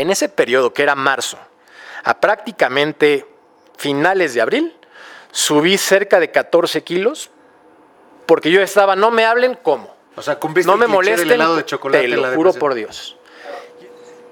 en ese periodo que era marzo a prácticamente finales de abril, subí cerca de 14 kilos porque yo estaba, no me hablen cómo. O sea, cumpliste No me el cliché del molesten, helado de chocolate te lo la juro por Dios.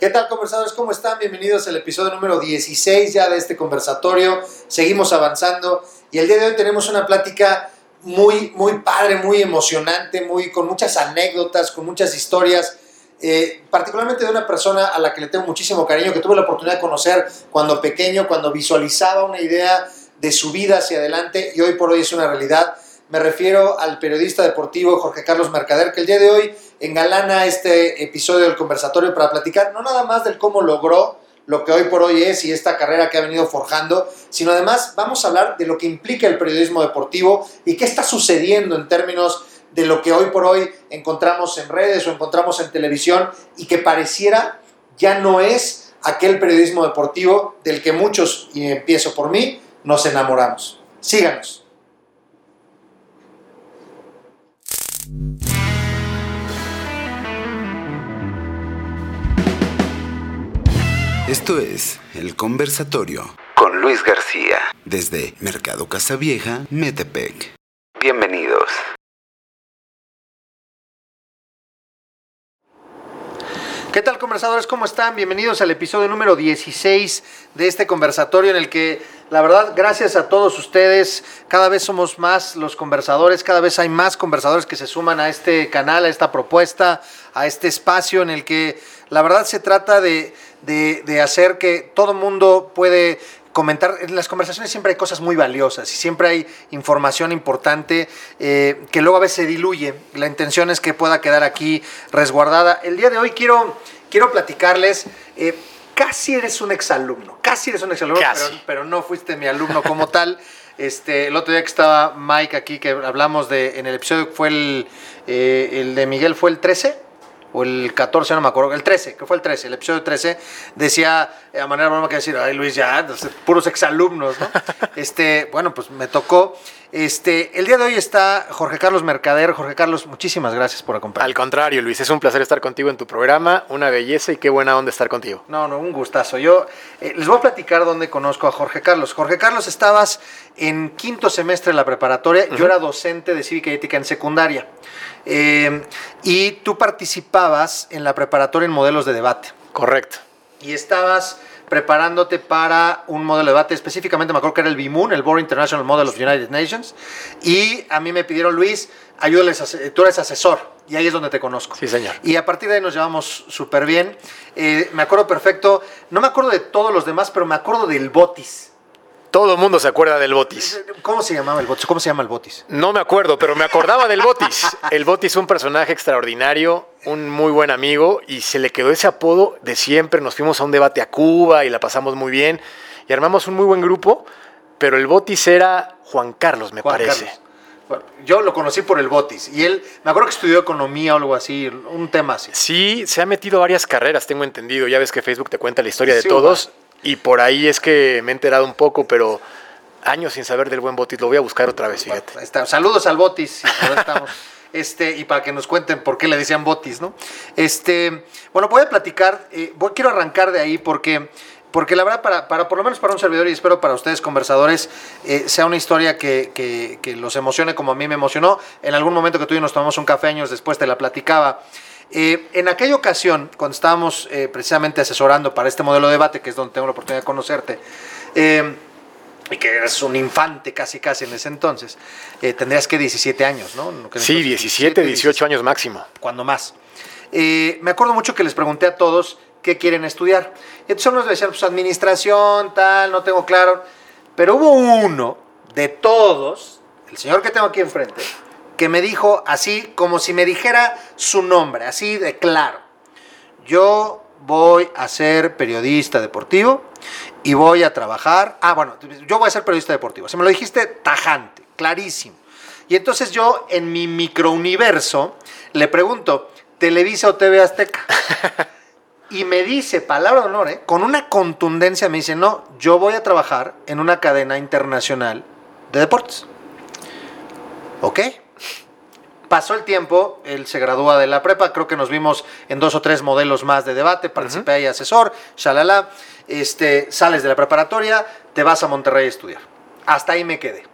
¿Qué tal conversadores? ¿Cómo están? Bienvenidos al episodio número 16 ya de este conversatorio. Seguimos avanzando y el día de hoy tenemos una plática muy, muy padre, muy emocionante, muy, con muchas anécdotas, con muchas historias. Eh, particularmente de una persona a la que le tengo muchísimo cariño, que tuve la oportunidad de conocer cuando pequeño, cuando visualizaba una idea de su vida hacia adelante y hoy por hoy es una realidad. Me refiero al periodista deportivo Jorge Carlos Mercader, que el día de hoy engalana este episodio del conversatorio para platicar no nada más del cómo logró lo que hoy por hoy es y esta carrera que ha venido forjando, sino además vamos a hablar de lo que implica el periodismo deportivo y qué está sucediendo en términos de lo que hoy por hoy encontramos en redes o encontramos en televisión y que pareciera ya no es aquel periodismo deportivo del que muchos, y empiezo por mí, nos enamoramos. Síganos. Esto es El Conversatorio con Luis García desde Mercado Casavieja, Metepec. Bienvenidos. ¿Qué tal conversadores? ¿Cómo están? Bienvenidos al episodio número 16 de este conversatorio en el que, la verdad, gracias a todos ustedes, cada vez somos más los conversadores, cada vez hay más conversadores que se suman a este canal, a esta propuesta, a este espacio en el que, la verdad, se trata de, de- de hacer que todo mundo puede comentar. En las conversaciones siempre hay cosas muy valiosas y siempre hay información importante eh, que luego a veces se diluye. La intención es que pueda quedar aquí resguardada. El día de hoy quiero, quiero platicarles. eh, casi eres un exalumno, casi eres un exalumno, pero, pero no fuiste mi alumno como tal. Este, el otro día que estaba Mike aquí, que hablamos de, en el episodio que fue el, eh, el de Miguel, fue el 13 o el 14, no me acuerdo, el 13, que fue el 13, el episodio 13, decía a manera broma que decir, ay Luis, ya, puros exalumnos, ¿no? este, bueno, pues me tocó. Este, el día de hoy está Jorge Carlos Mercader. Jorge Carlos, muchísimas gracias por Al acompañarnos. contrario, Luis, es un placer estar contigo en tu programa, una belleza y qué buena onda estar contigo. No, no, un gustazo. Yo eh, les voy a platicar dónde conozco a Jorge Carlos. Jorge Carlos, estabas en quinto semestre de la preparatoria. Yo era docente de cívica y ética en secundaria. Eh, y tú participabas en la preparatoria en modelos de debate. Correcto. Y estabas preparándote para un modelo de debate, específicamente me acuerdo que era el BIMUN, el Board International Model of United Nations, y a mí me pidieron, Luis, ayúdales, tú eres asesor, y ahí es donde te conozco. Sí, señor. Y a partir de ahí nos llevamos súper bien. Eh, me acuerdo perfecto, no me acuerdo de todos los demás, pero me acuerdo del Botis. Todo el mundo se acuerda del Botis. ¿Cómo se llamaba el Botis? ¿Cómo se llama el Botis? No me acuerdo, pero me acordaba del Botis. El Botis es un personaje extraordinario, un muy buen amigo y se le quedó ese apodo de siempre. Nos fuimos a un debate a Cuba y la pasamos muy bien y armamos un muy buen grupo, pero el Botis era Juan Carlos, me Juan parece. Carlos. Bueno, yo lo conocí por el Botis, y él, me acuerdo que estudió economía o algo así, un tema así. Sí, se ha metido a varias carreras, tengo entendido. Ya ves que Facebook te cuenta la historia de Sí, todos y por ahí es que me he enterado un poco, pero años sin saber del buen Botis. Lo voy a buscar otra vez, fíjate. Saludos al Botis. estamos. Este, y para que nos cuenten por qué le decían Botis, ¿no? Este, bueno, voy a platicar, eh, voy, quiero arrancar de ahí porque, porque la verdad, para, para, por lo menos para un servidor y espero para ustedes conversadores, eh, sea una historia que, que- que los emocione como a mí me emocionó. En algún momento que tú y yo nos tomamos un café años después te la platicaba. Eh, en aquella ocasión, cuando estábamos eh, precisamente asesorando para este modelo de debate, que es donde tengo la oportunidad de conocerte, eh, y que eres un infante casi casi en ese entonces, eh, tendrías que 17 años, ¿no? Sí, entonces, 17, 18 años máximo. Cuando más. Eh, me acuerdo mucho que les pregunté a todos qué quieren estudiar. Entonces unos decían, pues administración, tal, no tengo claro. Pero hubo uno de todos, el señor que tengo aquí enfrente, que me dijo así, como si me dijera su nombre, así de claro. Yo voy a ser periodista deportivo y voy a trabajar. Ah, bueno, yo voy a ser periodista deportivo. Se me lo dijiste tajante, clarísimo. Y entonces yo, en mi microuniverso, le pregunto, ¿Televisa o TV Azteca? Y me dice, palabra de honor, ¿eh? con una contundencia, me dice, no, yo voy a trabajar en una cadena internacional de deportes. ¿Ok? Pasó el tiempo, él se gradúa de la prepa, creo que nos vimos en dos o tres modelos más de debate, participé ahí asesor, shalala, este, sales de la preparatoria, te vas a Monterrey a estudiar. Hasta ahí me quedé.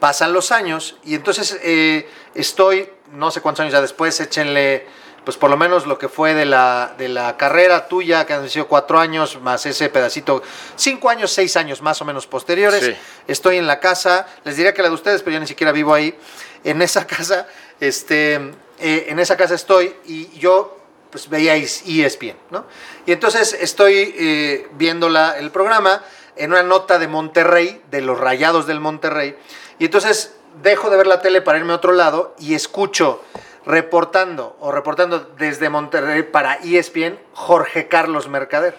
Pasan los años y entonces eh, estoy, no sé cuántos años ya después, échenle pues por lo menos lo que fue de la, de la carrera tuya, que han sido cuatro años, más ese pedacito, cinco años, seis años más o menos posteriores. Sí. Estoy en la casa, les diría que la de ustedes, pero yo ni siquiera vivo ahí. En esa casa, este, eh, en esa casa estoy y yo pues veía ESPN, ¿no? Y entonces estoy eh, viendo la- el programa en una nota de Monterrey, de los Rayados del Monterrey, y entonces dejo de ver la tele para irme a otro lado y escucho reportando o reportando desde Monterrey para ESPN Jorge Carlos Mercader.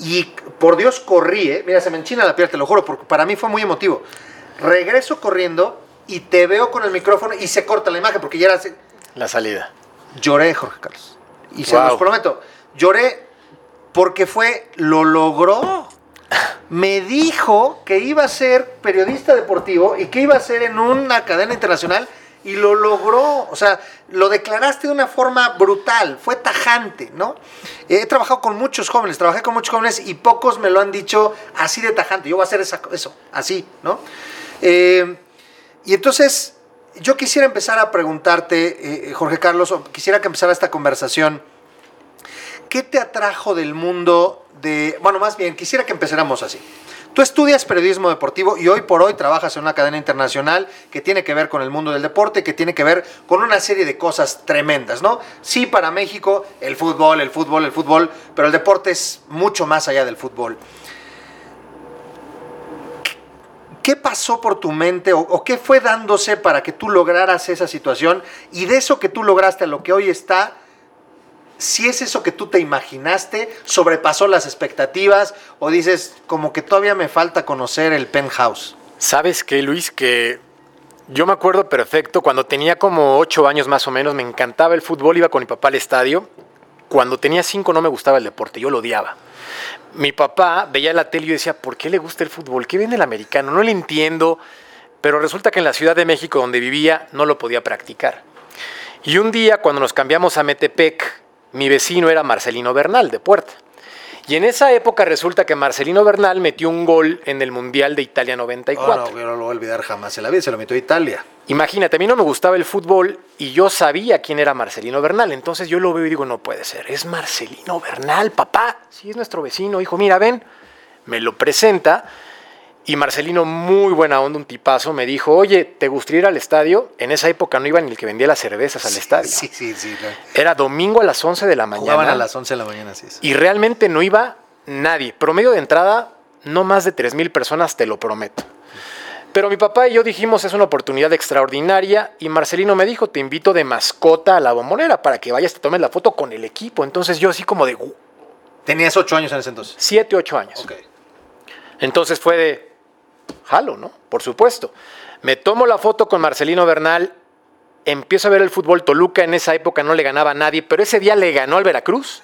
Y por Dios corrí, ¿eh? mira, se me enchina la piel, te lo juro, porque para mí fue muy emotivo. Regreso corriendo y te veo con el micrófono y se corta la imagen porque ya era... así. La salida. Lloré, Jorge Carlos. Y se Wow. los prometo, lloré porque fue, lo logró. Me dijo que iba a ser periodista deportivo y que iba a ser en una cadena internacional y lo logró. O sea, lo declaraste de una forma brutal, fue tajante, ¿no? He trabajado con muchos jóvenes, trabajé con muchos jóvenes y pocos me lo han dicho así de tajante. Yo voy a hacer esa- eso, así, ¿no? Eh, y entonces, yo quisiera empezar a preguntarte, eh, Jorge Carlos, quisiera que empezara esta conversación. ¿Qué te atrajo del mundo de... Bueno, más bien, quisiera que empezáramos así. Tú estudias periodismo deportivo y hoy por hoy trabajas en una cadena internacional que tiene que ver con el mundo del deporte, que tiene que ver con una serie de cosas tremendas, ¿no? Sí, para México, el fútbol, el fútbol, el fútbol, pero el deporte es mucho más allá del fútbol. ¿Qué pasó por tu mente o, qué fue dándose para que tú lograras esa situación y de eso que tú lograste a lo que hoy está, si es eso que tú te imaginaste, sobrepasó las expectativas o dices como que todavía me falta conocer el penthouse? ¿Sabes qué, Luis? Que yo me acuerdo perfecto, cuando tenía como ocho años más o menos, me encantaba el fútbol, iba con mi papá al estadio. Cuando tenía cinco no me gustaba el deporte, yo lo odiaba. Mi papá veía la tele y decía, ¿por qué le gusta el fútbol? ¿Qué viene el americano? No le entiendo. Pero resulta que en la Ciudad de México, donde vivía, no lo podía practicar. Y un día, cuando nos cambiamos a Metepec, mi vecino era Marcelino Bernal, de Puerta. Y en esa época resulta que Marcelino Bernal metió un gol en el Mundial de Italia 94. Oh, no, yo no lo voy a olvidar jamás en la vida, se lo metió a Italia. Imagínate, a mí no me gustaba el fútbol y yo sabía quién era Marcelino Bernal. Entonces yo lo veo y digo, no puede ser, es Marcelino Bernal, papá. Sí, es nuestro vecino. Hijo, mira, ven. Me lo presenta y Marcelino, muy buena onda, un tipazo, me dijo, oye, ¿te gustaría ir al estadio? En esa época no iba ni el que vendía las cervezas al estadio. Sí, sí, sí. no. Era domingo a las 11 de la mañana. Jugaban a las 11 de la mañana, sí. sí. Y realmente no iba nadie. Promedio de entrada, no más de 3 mil personas, te lo prometo. Pero mi papá y yo dijimos, es una oportunidad extraordinaria. Y Marcelino me dijo, te invito de mascota a la bombonera para que vayas, te tomes la foto con el equipo. Entonces yo así como de Tenías 8 años en ese entonces. 7, 8 años. Ok. Entonces fue de, jalo, ¿no? Por supuesto. Me tomo la foto con Marcelino Bernal, empiezo a ver el fútbol. Toluca en esa época no le ganaba a nadie, pero ese día le ganó al Veracruz.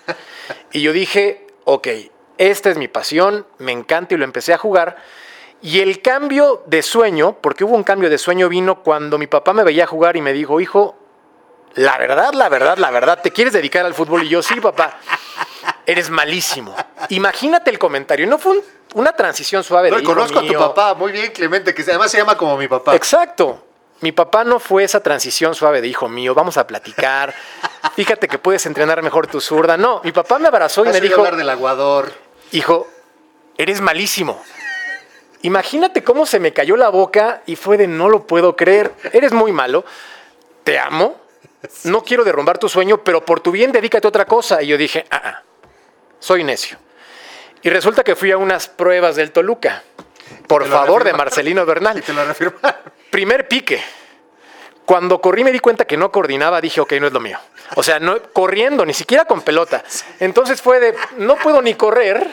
Y yo dije, ok, esta es mi pasión, me encanta y lo empecé a jugar. Y el cambio de sueño, porque hubo un cambio de sueño, vino cuando mi papá me veía jugar y me dijo, hijo, la verdad, la verdad, la verdad, ¿te quieres dedicar al fútbol? Y yo, sí, papá, eres malísimo. Imagínate el comentario, no fue un- una transición suave. No, de conozco a tu mío. papá muy bien, Clemente, que además se llama como mi papá. Exacto. Mi papá no fue esa transición suave de hijo mío, vamos a platicar. Fíjate que puedes entrenar mejor tu zurda. No, mi papá me abrazó y ¿Has me dijo, hablar del aguador. hijo, eres malísimo. Imagínate cómo se me cayó la boca y fue de no lo puedo creer. Eres muy malo. Te amo. No quiero derrumbar tu sueño, pero por tu bien dedícate a otra cosa. Y yo dije, ah, ah, soy necio. Y resulta que fui a unas pruebas del Toluca. Por favor, de. Marcelino Bernal. Y te lo reafirmaron. Primer pique. Cuando corrí me di cuenta que no coordinaba, dije, ok, no es lo mío. O sea, no corriendo, ni siquiera con pelota. Entonces fue de, no puedo ni correr.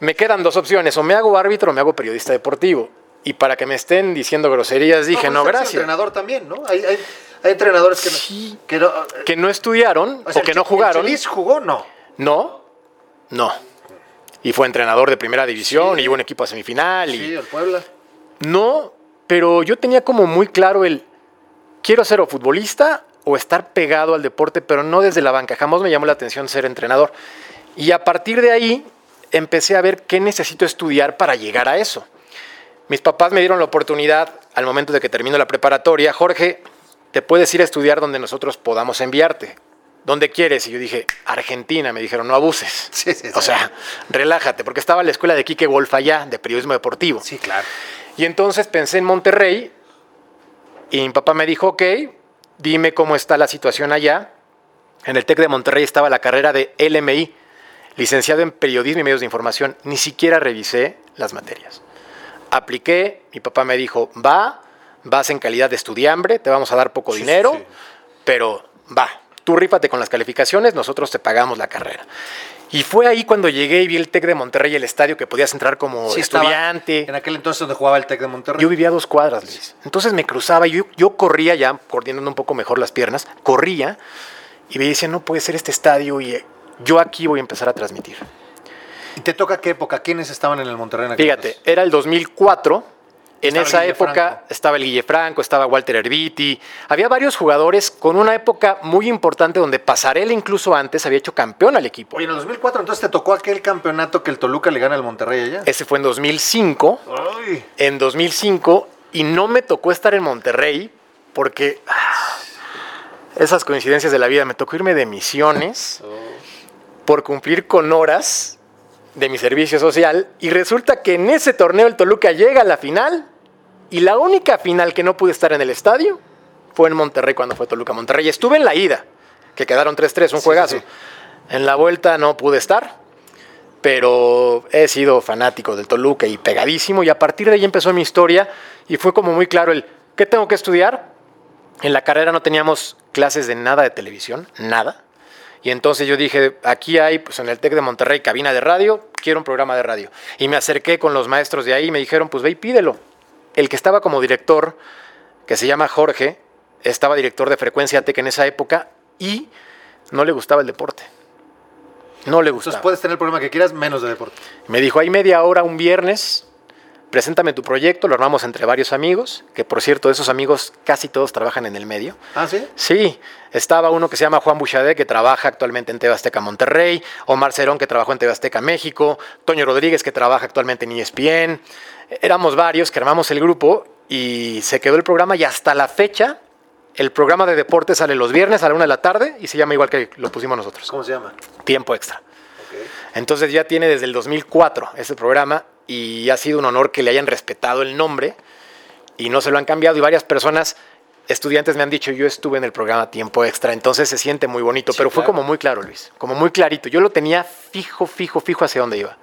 Me quedan dos opciones, o me hago árbitro o me hago periodista deportivo. Y para que me estén diciendo groserías, dije, no, pues, eres gracias. entrenador también, ¿no? Hay, hay, hay entrenadores que, no- Sí. que no. Que no estudiaron o, sea, que el no jugaron. ¿El Chelis jugó? No. No, no. Y fue entrenador de primera división y llevó un equipo a semifinal. y, Sí, el Puebla. No, pero yo tenía como muy claro el quiero ser o futbolista o estar pegado al deporte, pero no desde la banca. Jamás me llamó la atención ser entrenador. Y a partir de ahí empecé a ver qué necesito estudiar para llegar a eso. Mis papás me dieron la oportunidad al momento de que termino la preparatoria, Jorge, te puedes ir a estudiar donde nosotros podamos enviarte. ¿Dónde quieres? Y yo dije, Argentina. Me dijeron, no abuses. Sí, sí, sí. O sea, relájate, porque estaba la escuela de Quique Wolf allá, de periodismo deportivo. Sí, claro. Y entonces pensé en Monterrey y mi papá me dijo, ok, dime cómo está la situación allá. En el TEC de Monterrey estaba la carrera de LMI, licenciado en periodismo y medios de información. Ni siquiera revisé las materias. Apliqué, mi papá me dijo, va, vas en calidad de estudiambre, te vamos a dar poco dinero, pero va, tú rífate con las calificaciones, nosotros te pagamos la carrera. Y fue ahí cuando llegué y vi el TEC de Monterrey, el estadio que podías entrar como Sí, estudiante. En aquel entonces donde jugaba el Tec de Monterrey. Yo vivía a dos cuadras, Luis. Entonces me cruzaba, yo, yo corría ya, coordinando un poco mejor las piernas, corría y me decía, no puede ser este estadio y yo aquí voy a empezar a transmitir. ¿Y te toca qué época? ¿Quiénes estaban en el Monterrey en aquel Fíjate, entonces? era el 2004. En Estaba esa época Franco. estaba el Guille Franco, estaba Walter Herbiti. Había varios jugadores con una época muy importante donde Pasarela incluso antes había hecho campeón al equipo. Oye, en el 2004 entonces te tocó aquel campeonato que el Toluca le gana al Monterrey allá. Ese fue en 2005. Ay. en 2005 y no me tocó estar en Monterrey porque ah, esas coincidencias de la vida, me tocó irme de misiones por cumplir con horas de mi servicio social y resulta que en ese torneo el Toluca llega a la final y la única final que no pude estar en el estadio fue en Monterrey cuando fue Toluca Monterrey. Estuve en la ida, que quedaron 3-3, un Sí, juegazo. sí. En la vuelta no pude estar, pero he sido fanático del Toluca y pegadísimo y a partir de ahí empezó mi historia y fue como muy claro el ¿qué tengo que estudiar? En la carrera no teníamos clases de nada de televisión, nada. Y entonces yo dije, aquí hay, pues en el TEC de Monterrey, cabina de radio, quiero un programa de radio. Y me acerqué con los maestros de ahí y me dijeron, pues ve y pídelo. El que estaba como director, que se llama Jorge, estaba director de Frecuencia TEC en esa época y no le gustaba el deporte. No le gustaba. Entonces puedes tener el programa que quieras menos de deporte. Me dijo, hay media hora un viernes, preséntame tu proyecto, lo armamos entre varios amigos, que por cierto, esos amigos casi todos trabajan en el medio. Ah, sí. Sí, estaba uno que se llama Juan Buchadé, que trabaja actualmente en TV Azteca Monterrey, Omar Cerón, que trabajó en TV Azteca México, Toño Rodríguez, que trabaja actualmente en ESPN. Éramos varios que armamos el grupo y se quedó el programa y hasta la fecha el programa de deporte sale los viernes a la una de la tarde y se llama igual que lo pusimos nosotros, ¿Cómo se llama? Tiempo Extra. Entonces ya tiene desde el 2004 ese programa y ha sido un honor que le hayan respetado el nombre y no se lo han cambiado y varias personas, estudiantes me han dicho, yo estuve en el programa Tiempo Extra, entonces se siente muy bonito, Sí, pero fue claro. como muy claro, Luis, como muy clarito. Yo lo tenía fijo, fijo, fijo hacia dónde iba.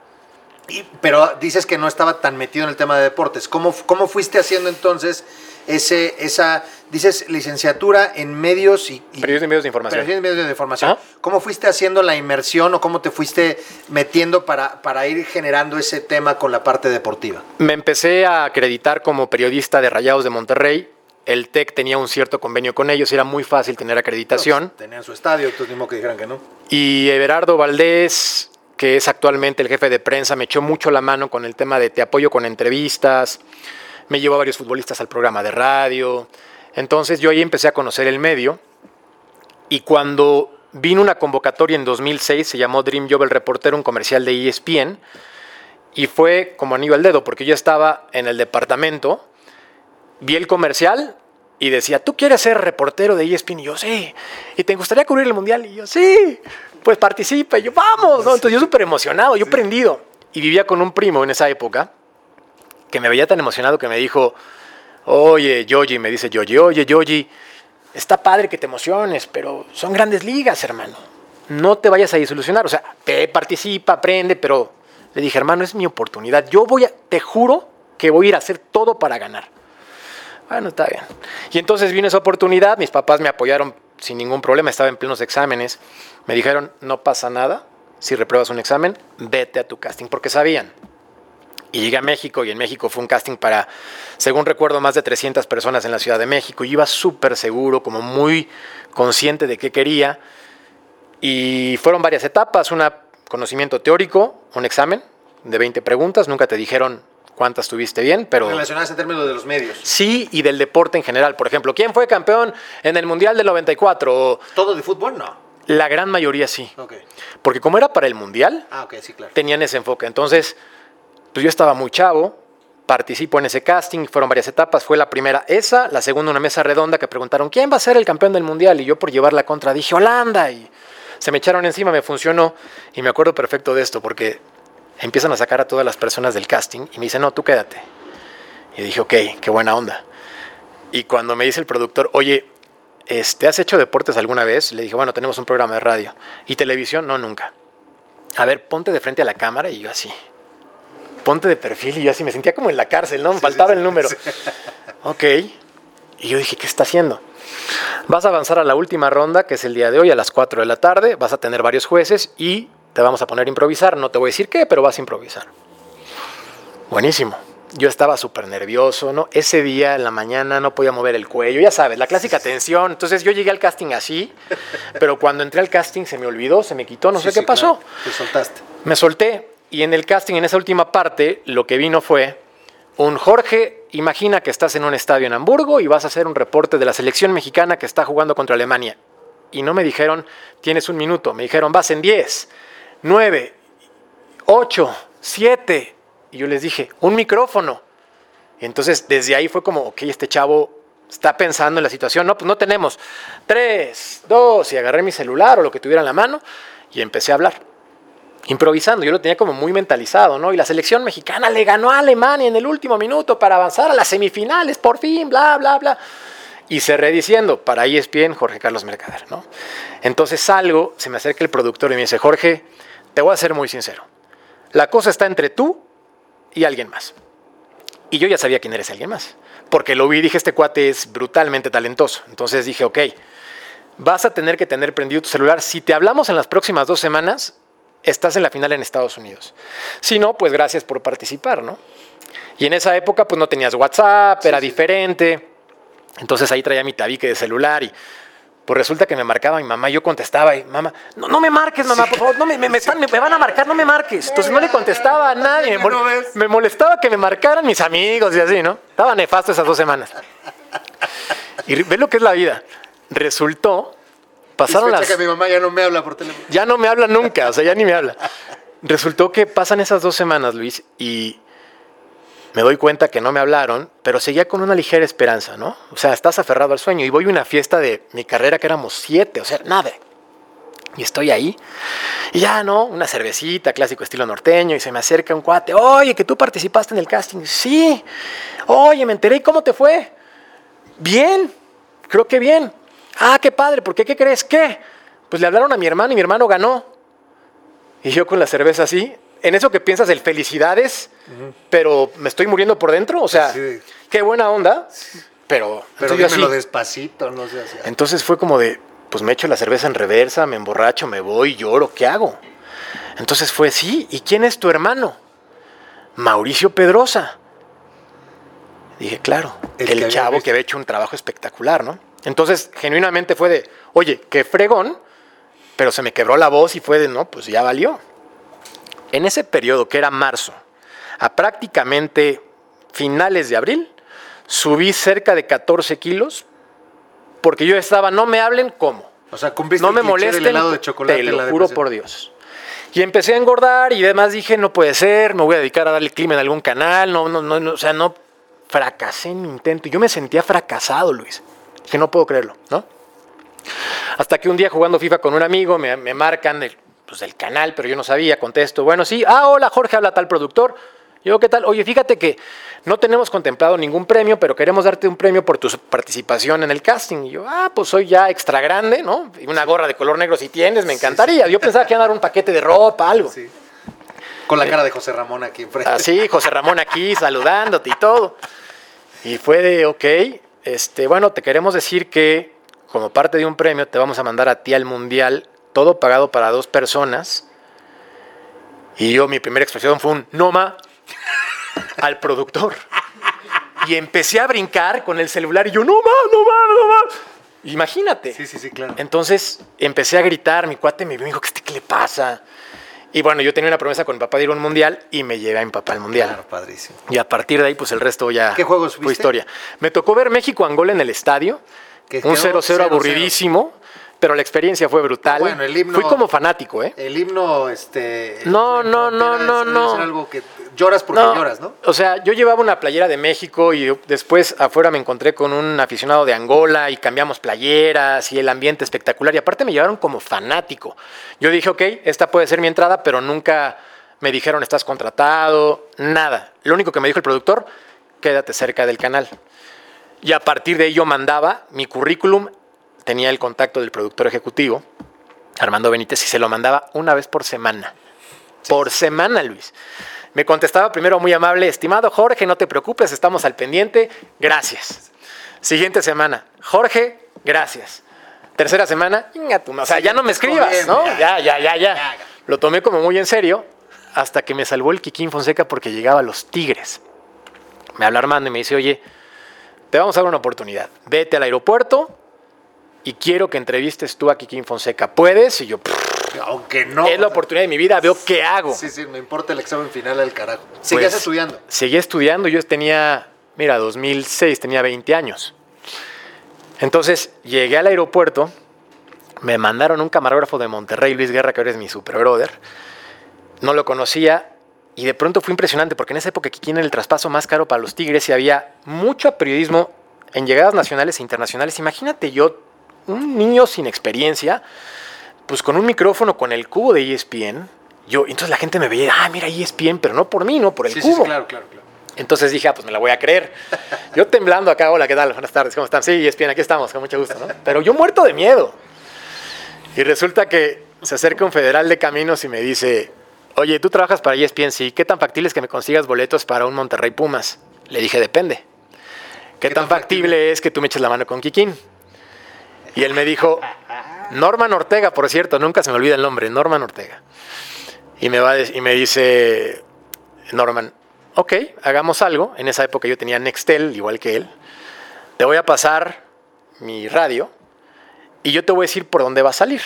Y- pero dices que no estaba tan metido en el tema de deportes. ¿Cómo, cómo fuiste haciendo entonces ese, esa, dices, licenciatura en medios y... y- Periodismo y medios de información. Periodismo y medios de información. ¿Cómo fuiste haciendo la inmersión o cómo te fuiste metiendo para, para ir generando ese tema con la parte deportiva? Me empecé a acreditar como periodista de Rayados de Monterrey. El TEC tenía un cierto convenio con ellos, era muy fácil tener acreditación. Pues, tenían su estadio, entonces modo que dijeran que no. Y Everardo Valdés, que es actualmente el jefe de prensa, me echó mucho la mano con el tema de te apoyo con entrevistas, me llevó a varios futbolistas al programa de radio. Entonces yo ahí empecé a conocer el medio y cuando vino una convocatoria en 2006, se llamó Dream Job el reportero, un comercial de ESPN, y fue como anillo al dedo, porque yo estaba en el departamento, vi el comercial y decía, ¿tú quieres ser reportero de ESPN? Y yo, sí. ¿Y te gustaría cubrir el mundial? Y yo, sí. Pues participa. Y yo, vamos. ¿no? Entonces yo súper emocionado, yo prendido. Y vivía con un primo en esa época que me veía tan emocionado que me dijo, oye, Yogi, me dice Yogi, oye, Yogi, está padre que te emociones, pero son grandes ligas, hermano. No te vayas a desilusionar. O sea, te participa, aprende, pero le dije, hermano, es mi oportunidad. Yo voy a, te juro que voy a ir a hacer todo para ganar. Bueno, está bien. Y entonces vino esa oportunidad, mis papás me apoyaron sin ningún problema, estaba en plenos exámenes. Me dijeron, no pasa nada, si repruebas un examen, vete a tu casting, porque sabían. Y llegué a México y en México fue un casting para, según recuerdo, más de 300 personas en la Ciudad de México. Y iba súper seguro, como muy consciente de qué quería. Y fueron varias etapas, un conocimiento teórico, un examen de 20 preguntas, nunca te dijeron cuántas tuviste bien, pero... Relacionadas en términos de los medios. Sí, y del deporte en general. Por ejemplo, ¿quién fue campeón en el Mundial del 94? O ¿Todo de fútbol? No. La gran mayoría sí. Porque como era para el Mundial, Ah, ok, sí, claro. tenían ese enfoque. Entonces, pues yo estaba muy chavo, participo en ese casting, fueron varias etapas, fue la primera esa, la segunda una mesa redonda que preguntaron, ¿quién va a ser el campeón del mundial? Y yo por llevar la contra dije, Holanda, y se me echaron encima, me funcionó, y me acuerdo perfecto de esto, porque empiezan a sacar a todas las personas del casting, y me dicen, no, tú quédate. Y dije, ok, qué buena onda. Y cuando me dice el productor, oye, este, ¿has hecho deportes alguna vez? Le dije, bueno, tenemos un programa de radio. ¿Y televisión? No, nunca. A ver, ponte de frente a la cámara y yo así. Ponte de perfil y yo así me sentía como en la cárcel, ¿no? Me faltaba el número. Ok. Y yo dije, ¿qué está haciendo? Vas a avanzar a la última ronda, que es el día de hoy a las 4 de la tarde. Vas a tener varios jueces y te vamos a poner a improvisar. No te voy a decir qué, pero vas a improvisar. Buenísimo. Yo estaba súper nervioso, ¿no? Ese día en la mañana no podía mover el cuello, ya sabes, la clásica tensión. Entonces yo llegué al casting así, pero cuando entré al casting se me olvidó, se me quitó, no Sí, sé qué pasó. claro. Te soltaste. Me solté y en el casting, en esa última parte, lo que vino fue un Jorge, imagina que estás en un estadio en Hamburgo y vas a hacer un reporte de la selección mexicana que está jugando contra Alemania. Y no me dijeron, tienes un minuto, me dijeron, vas en 10, 9, 8, 7. Y yo les dije, un micrófono. Entonces desde ahí fue como, ok, este chavo está pensando en la situación. No, pues no tenemos. 3, 2, y agarré mi celular o lo que tuviera en la mano y empecé a hablar improvisando. Yo lo tenía como muy mentalizado, ¿no? Y la selección mexicana le ganó a Alemania en el último minuto para avanzar a las semifinales, por fin, bla, bla, bla. Y cerré diciendo, para ESPN, Jorge Carlos Mercader, ¿no? Entonces salgo, se me acerca el productor y me dice, Jorge, te voy a ser muy sincero. La cosa está entre tú y alguien más. Y yo ya sabía quién era ese alguien más. Porque lo vi y dije, este cuate es brutalmente talentoso. Entonces dije, ok, vas a tener que tener prendido tu celular. Si te hablamos en las próximas dos semanas, estás en la final en Estados Unidos. Si no, pues gracias por participar, ¿no? Y en esa época, pues no tenías WhatsApp, era diferente. Entonces ahí traía mi tabique de celular y pues resulta que me marcaba mi mamá, yo contestaba y mamá, no, no me marques, mamá, por favor, no me, me, me están- me- me van a marcar, no me marques. Entonces no le contestaba a nadie, me, me molestaba que me marcaran mis amigos y así, ¿no? Estaba nefasto esas dos semanas. Y ve lo que es la vida. Resultó, pasaron las... que mi mamá ya no me habla por teléfono. Ya no me habla nunca, o sea, ya ni me habla. Resultó que pasan esas dos semanas, Luis, y me doy cuenta que no me hablaron, pero seguía con una ligera esperanza, ¿no? O sea, estás aferrado al sueño. Y voy a una fiesta de mi carrera que éramos siete, o sea, nada. Y estoy ahí, y ya, ¿no? Una cervecita, clásico estilo norteño, y se me acerca un cuate, oye, que tú participaste en el casting. Sí, oye, me enteré, ¿y cómo te fue? Bien, creo que bien. Ah, qué padre, ¿por qué? ¿Qué crees? ¿Qué? Pues le hablaron a mi hermano y mi hermano ganó. Y yo con la cerveza así, en eso que piensas el felicidades, pero me estoy muriendo por dentro, o sea, Sí. qué buena onda, pero... Pero dímelo así- despacito, no sé. así. entonces fue como de, pues me echo la cerveza en reversa, me emborracho, me voy, lloro, ¿qué hago? Entonces fue, sí, ¿y quién es tu hermano? Mauricio Pedrosa. Dije, claro, El el, que chavo visto. que había hecho un trabajo espectacular, ¿no? Entonces, genuinamente fue de, oye, qué fregón, pero se me quebró la voz y fue de, no, pues ya valió. En ese periodo, que era marzo, a prácticamente finales de abril, subí cerca de 14 kilos porque yo estaba, no me hablen cómo. O sea, cumpliste No el me del molesten, helado de chocolate te la lo juro por Dios. Y empecé a engordar y demás dije, no puede ser, me voy a dedicar a darle clima en algún canal, no, no, no, no, o sea, no, fracasé en mi intento. Yo me sentía fracasado, Luis, que no puedo creerlo, ¿no? Hasta que un día jugando FIFA con un amigo me, me marcan el, pues, el canal, pero yo no sabía, contesto, bueno, sí, ah, hola Jorge, habla tal productor. Yo, ¿qué tal? Oye, fíjate que no tenemos contemplado ningún premio, pero queremos darte un premio por tu participación en el casting. Y yo, ah, pues soy ya extra grande, ¿no? Y una gorra de color negro si tienes, me encantaría. Yo pensaba que iban a dar un paquete de ropa, algo. Sí. Con la cara de José Ramón aquí enfrente. Así, José Ramón aquí saludándote y todo. Y fue de, ok, este, bueno, te queremos decir que como parte de un premio te vamos a mandar a ti al mundial, todo pagado para dos personas. Y yo, mi primera expresión fue un no ma al productor. Y empecé a brincar con el celular y yo, no ma, no ma, no ma. Imagínate. Sí, sí, sí, claro. Entonces empecé a gritar, mi cuate me vio y me dijo, ¿qué, este, ¿qué le pasa? Y bueno, yo tenía una promesa con mi papá de ir a un mundial y me llevé a mi papá al mundial. Claro, padrísimo. Y a partir de ahí, pues el resto ya ¿Qué juegos fue viste? historia. Me tocó ver México-Angola en el estadio. Que Un quedó 0-0 0-0. aburridísimo, pero la experiencia fue brutal. Ah, bueno, el himno- Fui como fanático, ¿eh? El himno, este. No, no, no, es- no, no. ser algo que lloras porque lloras, ¿no? O sea, yo llevaba una playera de México y después afuera me encontré con un aficionado de Angola y cambiamos playeras y el ambiente espectacular. Y aparte me llevaron como fanático. Yo dije, ok, esta puede ser mi entrada, pero nunca me dijeron estás contratado, nada. Lo único que me dijo el productor, quédate cerca del canal. Y a partir de yo mandaba mi currículum, tenía el contacto del productor ejecutivo, Armando Benítez, y se lo mandaba una vez por semana. Por semana, Luis. Me contestaba primero muy amable, estimado Jorge, no te preocupes, estamos al pendiente, gracias. Siguiente semana, Jorge, gracias. Tercera semana, o sea, ya no me escribas, ¿no? ya. Ya, ya, ya, ya. Lo tomé como muy en serio hasta que me salvó el Kikín Fonseca porque llegaba a los Tigres. Me habla Armando y me dice, oye, te vamos a dar una oportunidad. Vete al aeropuerto y quiero que entrevistes tú a Kikín Fonseca. ¿Puedes? Y yo, "Pff, Aunque no. es la oportunidad de mi vida, veo qué hago. Sí, sí, me importa el examen final del carajo. Seguías Pues, estudiando. Seguí estudiando, yo tenía, mira, 2006, tenía 20 años. Entonces llegué al aeropuerto, me mandaron un camarógrafo de Monterrey, Luis Guerra, que ahora es mi super brother. No lo conocía y de pronto fue impresionante porque en esa época Kikín era el traspaso más caro para los Tigres y había mucho periodismo en llegadas nacionales e internacionales. Imagínate yo, un niño sin experiencia, pues con un micrófono con el cubo de ESPN. Yo, entonces la gente me veía, ah, mira ESPN, pero no por mí, no por el Sí, cubo. sí, claro, claro, claro. Entonces dije, ah, pues me la voy a creer. Yo temblando acá, hola, ¿qué tal? Buenas tardes, ¿cómo están? Sí, ESPN, aquí estamos, con mucho gusto, ¿no? Pero yo muerto de miedo. Y resulta que se acerca un federal de caminos y me dice, oye, ¿tú trabajas para ESPN? Sí, ¿qué tan factible es que me consigas boletos para un Monterrey Pumas? Le dije, depende. ¿Qué, tan, factible es que tú me eches la mano con Kikín? Y él me dijo, Norman Ortega, por cierto, nunca se me olvida el nombre, Norman Ortega. Y me, va y me dice, Norman, ok, hagamos algo. En esa época yo tenía Nextel, igual que él. Te voy a pasar mi radio y yo te voy a decir por dónde va a salir.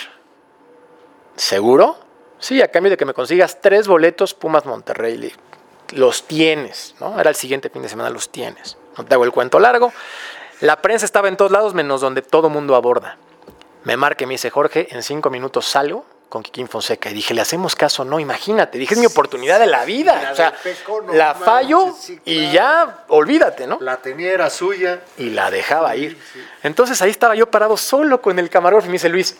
¿Seguro? Sí, a cambio de que me consigas tres boletos Pumas Monterrey. Los tienes, ¿no? Era el siguiente fin de semana, los tienes. No te hago el cuento largo. La prensa estaba en todos lados menos donde todo mundo aborda. Me marca y me dice, Jorge, en cinco minutos salgo con Kikín Fonseca. Y dije, ¿le hacemos caso? No, imagínate. Dije, es mi oportunidad de la vida. La o sea, Peco, no la fallo sí, y ya, olvídate, ¿no? La tenía era suya. y la dejaba ir. Entonces ahí estaba yo parado solo con el camarógrafo y me dice Luis,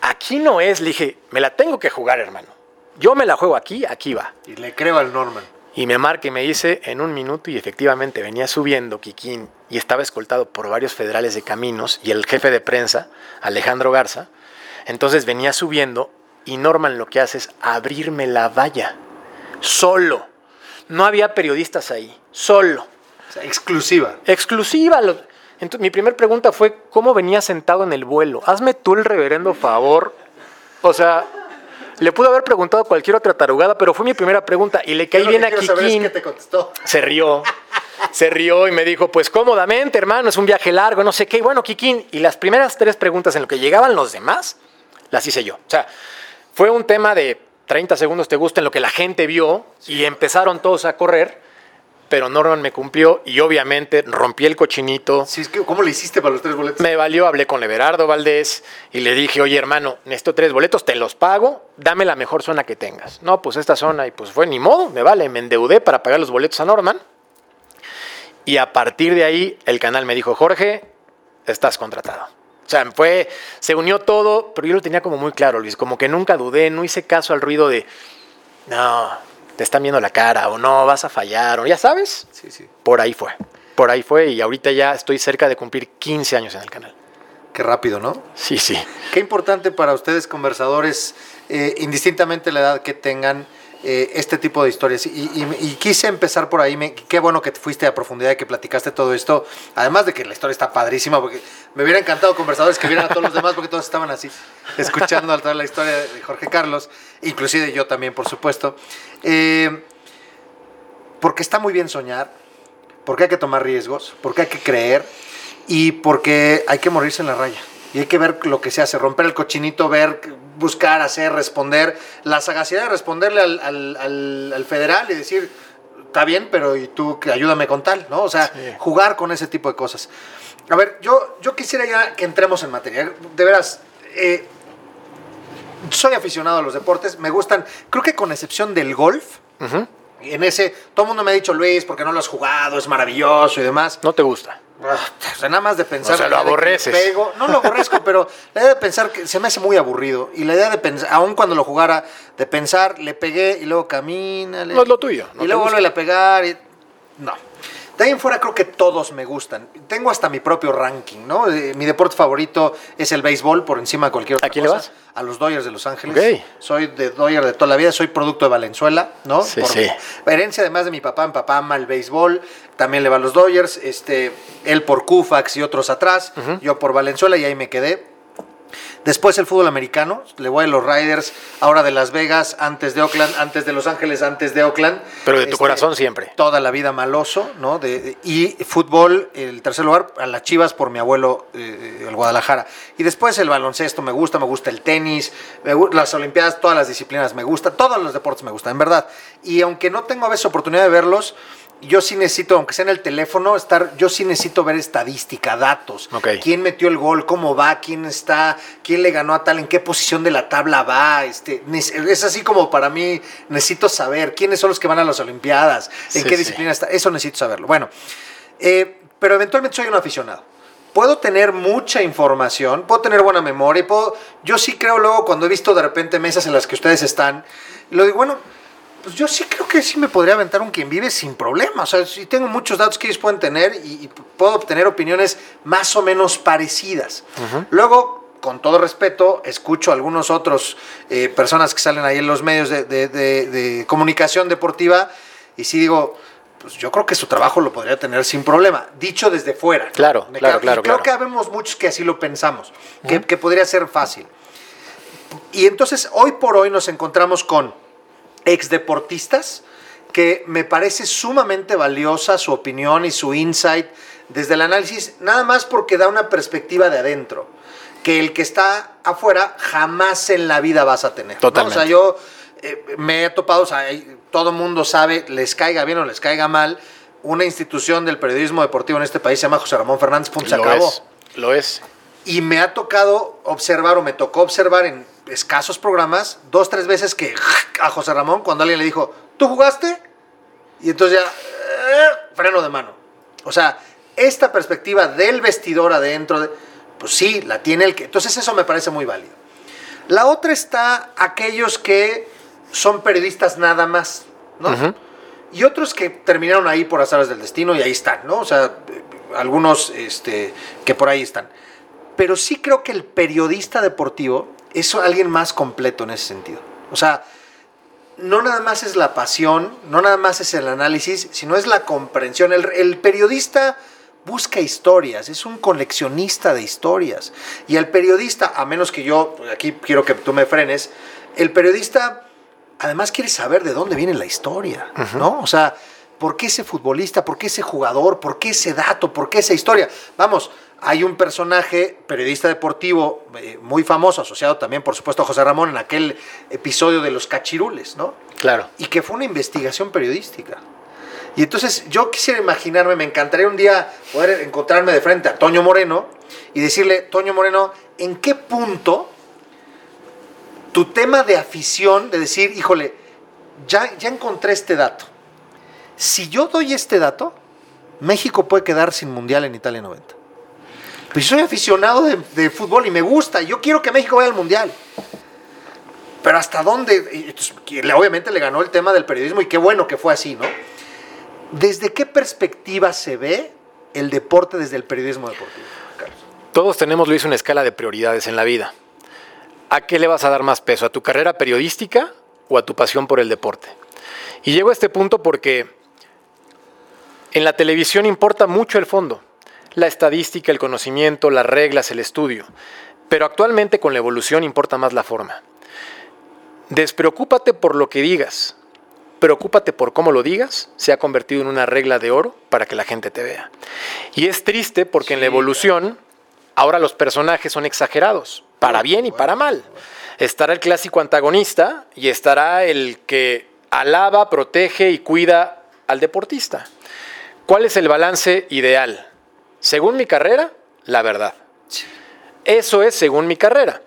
aquí no es. Le dije, me la tengo que jugar, hermano. Yo me la juego aquí, aquí va. Y le creo al Norman. Y me marca y me dice en un minuto y efectivamente venía subiendo Kikín y estaba escoltado por varios federales de caminos y el jefe de prensa, Alejandro Garza. Entonces venía subiendo y Norman lo que hace es abrirme la valla. Solo. No había periodistas ahí. Solo. O sea, exclusiva. Exclusiva. Entonces, mi primera pregunta fue, ¿cómo venía sentado en el vuelo? Hazme tú el reverendo favor. O sea, le pude haber preguntado cualquier otra tarugada, pero fue mi primera pregunta y le caí Yo bien que a es Kikín. te contestó. Se rió. Se rió y me dijo, pues cómodamente, hermano, es un viaje largo, no sé qué. Y bueno, Kikín, y las primeras tres preguntas en lo que llegaban los demás, las hice yo. O sea, fue un tema de 30 segundos te gusta en lo que la gente vio y empezaron todos a correr, pero Norman me cumplió y obviamente rompí el cochinito. Sí, es que, ¿Cómo le hiciste para los tres boletos? Me valió, hablé con Everardo Valdés y le dije, oye hermano, necesito tres boletos, te los pago, dame la mejor zona que tengas. No, pues esta zona, y pues fue ni modo, me vale, me endeudé para pagar los boletos a Norman. Y a partir de ahí, el canal me dijo, Jorge, estás contratado. O sea, fue, se unió todo, pero yo lo tenía como muy claro, Luis, como que nunca dudé, no hice caso al ruido de, no, te están viendo la cara, o no, vas a fallar, o ya sabes, Sí, sí. por ahí fue. Por ahí fue y ahorita ya estoy cerca de cumplir 15 años en el canal. Qué rápido, ¿no? Sí, sí. Qué importante para ustedes, conversadores, eh, indistintamente la edad que tengan, eh, este tipo de historias. Y, y- y quise empezar por ahí. Me- qué bueno que fuiste a profundidad y que platicaste todo esto. Además de que la historia está padrísima, porque me hubiera encantado conversadores que vieran a todos los demás, porque todos estaban así, escuchando toda la historia de Jorge Carlos, inclusive yo también, por supuesto. Eh, porque está muy bien soñar, porque hay que tomar riesgos, porque hay que creer y porque hay que morirse en la raya. Y hay que ver lo que se hace, romper el cochinito, ver buscar, hacer, responder, la sagacidad de responderle al, al- al- al federal y decir, está bien, pero y tú ayúdame con tal, ¿no? O sea, Sí. jugar con ese tipo de cosas. A ver, yo, yo quisiera ya que entremos en materia. De veras, eh, soy aficionado a los deportes, me gustan, creo que con excepción del golf, en ese, todo el mundo me ha dicho, Luis, porque no lo has jugado, es maravilloso y demás. No te gusta. Ah, o sea, nada más de pensar. O sea, lo aborreces. pego- no lo aborrezco, pero la idea de pensar que se me hace muy aburrido. Y la idea de pensar, aun cuando lo jugara, de pensar, le pegué y luego camina. No es lo tuyo, no y luego vuelve a pegar. y- no. De ahí en fuera creo que todos me gustan. Tengo hasta mi propio ranking, ¿no? Eh, mi deporte favorito es el béisbol por encima de cualquier otra ¿A quién le cosa. vas? A los Dodgers de Los Ángeles. Soy de Dodger de toda la vida, soy producto de Valenzuela, ¿no? Sí, por sí. herencia además de mi papá, mi papá ama el béisbol, también le va a los Dodgers, este, él por Kufax y otros atrás, yo por Valenzuela y ahí me quedé. Después el fútbol americano, le voy a los Riders, ahora de Las Vegas, antes de Oakland, antes de Los Ángeles, antes de Oakland. Pero de tu Este, corazón siempre. Toda la vida maloso, ¿no? De, de- y fútbol, el tercer lugar, a las Chivas por mi abuelo, eh, el Guadalajara. Y después el baloncesto me gusta, me gusta el tenis, me las Olimpiadas, todas las disciplinas me gustan, todos los deportes me gustan, en verdad. Y aunque no tengo a veces oportunidad de verlos, yo sí necesito, aunque sea en el teléfono, estar, yo sí necesito ver estadística, datos. Ok. ¿Quién metió el gol? ¿Cómo va? ¿Quién está? ¿Quién le ganó a tal? ¿En qué posición de la tabla va? Este, es así como para mí, necesito saber quiénes son los que van a las Olimpiadas, en Sí, qué sí. disciplina está. Eso necesito saberlo. Bueno, eh, pero eventualmente soy un aficionado. Puedo tener mucha información, puedo tener buena memoria, puedo, yo sí creo luego cuando he visto de repente mesas en las que ustedes están, lo digo, bueno, pues yo sí creo que sí me podría aventar un quien vive sin problema. O sea, sí tengo muchos datos que ellos pueden tener y, y puedo obtener opiniones más o menos parecidas. Luego, con todo respeto, escucho a algunos otros eh, personas que salen ahí en los medios de, de- de- de comunicación deportiva y sí digo, pues yo creo que su trabajo lo podría tener sin problema, dicho desde fuera. Claro, claro, claro, Creo que habemos muchos que así lo pensamos, que, que podría ser fácil. Y entonces, hoy por hoy nos encontramos con exdeportistas que me parece sumamente valiosa su opinión y su insight desde el análisis, nada más porque da una perspectiva de adentro, que el que está afuera jamás en la vida vas a tener. ¿no? Totalmente. O sea, yo eh, me he topado, o sea, todo mundo sabe, les caiga bien o les caiga mal, una institución del periodismo deportivo en este país se llama José Ramón Fernández, punto, se Lo acabó. es. Lo es. Y me ha tocado observar o me tocó observar en escasos programas dos, tres veces que a José Ramón cuando alguien le dijo, ¿tú jugaste? Y entonces ya, eh, freno de mano. O sea, esta perspectiva del vestidor adentro, de- pues sí, la tiene el que... Entonces eso me parece muy válido. La otra está aquellos que son periodistas nada más, ¿no? Ujú. Y otros que terminaron ahí por azares del destino y ahí están, ¿no? O sea, algunos este, que por ahí están. Pero sí creo que el periodista deportivo es alguien más completo en ese sentido. O sea, no nada más es la pasión, no nada más es el análisis, sino es la comprensión. El, el periodista busca historias, es un coleccionista de historias. Y el periodista, a menos que yo, aquí quiero que tú me frenes, el periodista además quiere saber de dónde viene la historia, ¿no? O sea, ¿por qué ese futbolista? ¿Por qué ese jugador? ¿Por qué ese dato? ¿Por qué esa historia? Vamos, hay un personaje, periodista deportivo, eh, muy famoso, asociado también, por supuesto, a José Ramón en aquel episodio de los cachirules, ¿no? Claro. y que fue una investigación periodística. Y entonces yo quisiera imaginarme, me encantaría un día poder encontrarme de frente a Toño Moreno y decirle, Toño Moreno, ¿en qué punto tu tema de afición, de decir, híjole, ya, ya encontré este dato? Si yo doy este dato, México puede quedar sin mundial en Italia 90. Pues soy aficionado de, fútbol y me gusta, yo quiero que México vaya al mundial. Pero hasta dónde, le- obviamente le ganó el tema del periodismo y qué bueno que fue así, ¿no? ¿Desde qué perspectiva se ve el deporte desde el periodismo deportivo, Carlos? Todos tenemos, Luis, una escala de prioridades en la vida. ¿A qué le vas a dar más peso? ¿A tu carrera periodística o a tu pasión por el deporte? Y llego a este punto porque en la televisión importa mucho el fondo, la estadística, el conocimiento, las reglas, el estudio. Pero actualmente con la evolución importa más la forma. Despreocúpate por lo que digas, preocúpate por cómo lo digas, se ha convertido en una regla de oro para que la gente te vea. Y es triste porque en la evolución ahora los personajes son exagerados, para bien y para mal. Estará el clásico antagonista y estará el que alaba, protege y cuida al deportista. ¿Cuál es el balance ideal? Según mi carrera, la verdad. Eso es según mi carrera.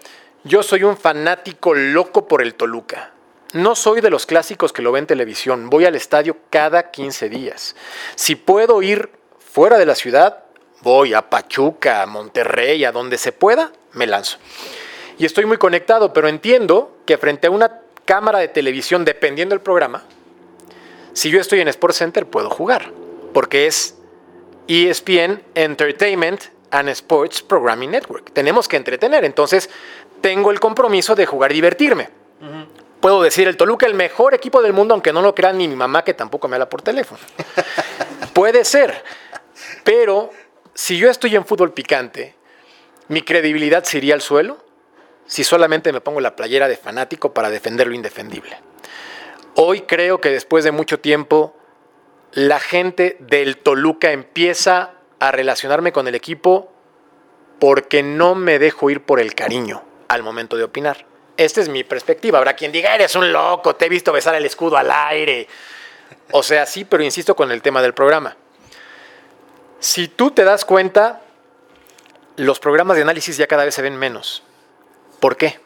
Yo soy un fanático loco por el Toluca. No soy de los clásicos que lo ven en televisión. Voy al estadio cada 15 días. Si puedo ir fuera de la ciudad, voy a Pachuca, a Monterrey, a donde se pueda, me lanzo. Y estoy muy conectado, pero entiendo que frente a una cámara de televisión, dependiendo del programa, si yo estoy en Sports Center, puedo jugar, porque es ESPN Entertainment and Sports Programming Network. Tenemos que entretener, entonces tengo el compromiso de jugar y divertirme. Puedo decir, el Toluca, el mejor equipo del mundo, aunque no lo crean ni mi mamá, que tampoco me habla por teléfono. Puede ser, pero si yo estoy en fútbol picante, mi credibilidad se iría al suelo si solamente me pongo la playera de fanático para defender lo indefendible. Hoy creo que después de mucho tiempo, la gente del Toluca empieza a relacionarme con el equipo porque no me dejo ir por el cariño al momento de opinar. Esta es mi perspectiva. Habrá quien diga, eres un loco, te he visto besar el escudo al aire. O sea, sí, pero insisto con el tema del programa. Si tú te das cuenta, los programas de análisis ya cada vez se ven menos. ¿Por qué?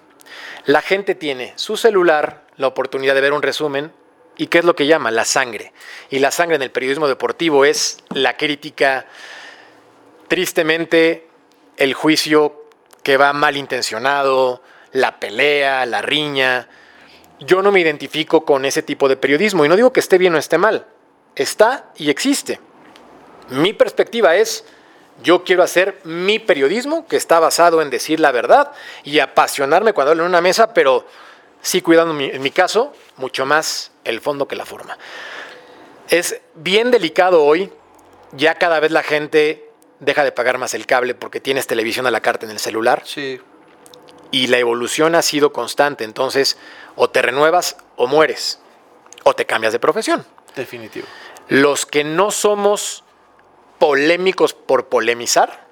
La gente tiene su celular, la oportunidad de ver un resumen, ¿y qué es lo que llama? La sangre. Y la sangre en el periodismo deportivo es la crítica, tristemente, el juicio que va malintencionado, la pelea, la riña. Yo no me identifico con ese tipo de periodismo y no digo que esté bien o esté mal. Está y existe. Mi perspectiva es, yo quiero hacer mi periodismo que está basado en decir la verdad y apasionarme cuando hablo en una mesa, pero sí cuidando en mi caso mucho más el fondo que la forma. Es bien delicado hoy, ya cada vez la gente deja de pagar más el cable porque tienes televisión a la carta en el celular. Sí. Y la evolución ha sido constante, entonces o te renuevas o mueres, o te cambias de profesión. Definitivo. Los que no somos polémicos por polemizar,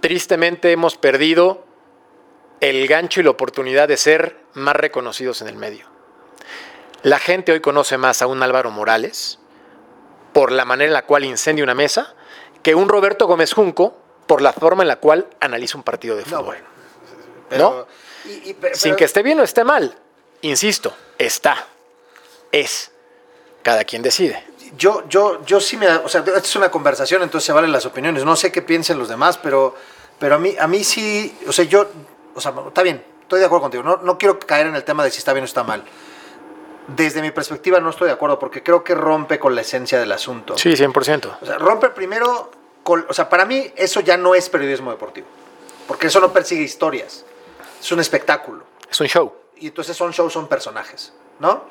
tristemente hemos perdido el gancho y la oportunidad de ser más reconocidos en el medio. La gente hoy conoce más a un Álvaro Morales por la manera en la cual incendia una mesa que un Roberto Gómez Junco por la forma en la cual analiza un partido de fútbol. ¿No? Sin que esté bien o esté mal, insisto, está, es. Cada quien decide. Yo, yo, yo sí me, o sea, esta es una conversación, entonces se valen las opiniones. No sé qué piensen los demás, pero, pero a mí, a mí sí, o sea, yo, o sea, está bien, estoy de acuerdo contigo. No, no quiero caer en el tema de si está bien o está mal. Desde mi perspectiva no estoy de acuerdo porque creo que rompe con la esencia del asunto. Sí, 100%. O sea, rompe primero, con, o sea, para mí eso ya no es periodismo deportivo, porque eso no persigue historias, es un espectáculo. Es un show. Y entonces son shows, son personajes, ¿no?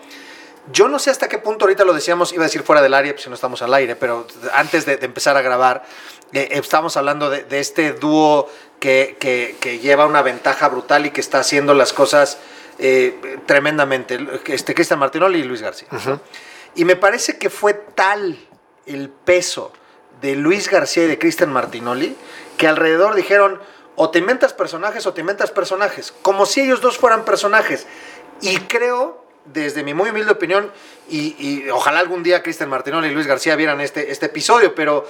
Yo no sé hasta qué punto ahorita lo decíamos, iba a decir fuera del área, pues si no estamos al aire, pero antes de, de empezar a grabar, eh, estábamos hablando de, de este dúo que, que, que, lleva una ventaja brutal y que está haciendo las cosas eh, tremendamente, este, Cristian Martinoli y Luis García. Uh -huh. Y me parece que fue tal el peso de Luis García y de Cristian Martinoli que alrededor dijeron, o te inventas personajes o te inventas personajes, como si ellos dos fueran personajes. Y creo desde mi muy humilde opinión, y, y ojalá algún día Cristian Martinoli y Luis García vieran este, este episodio, pero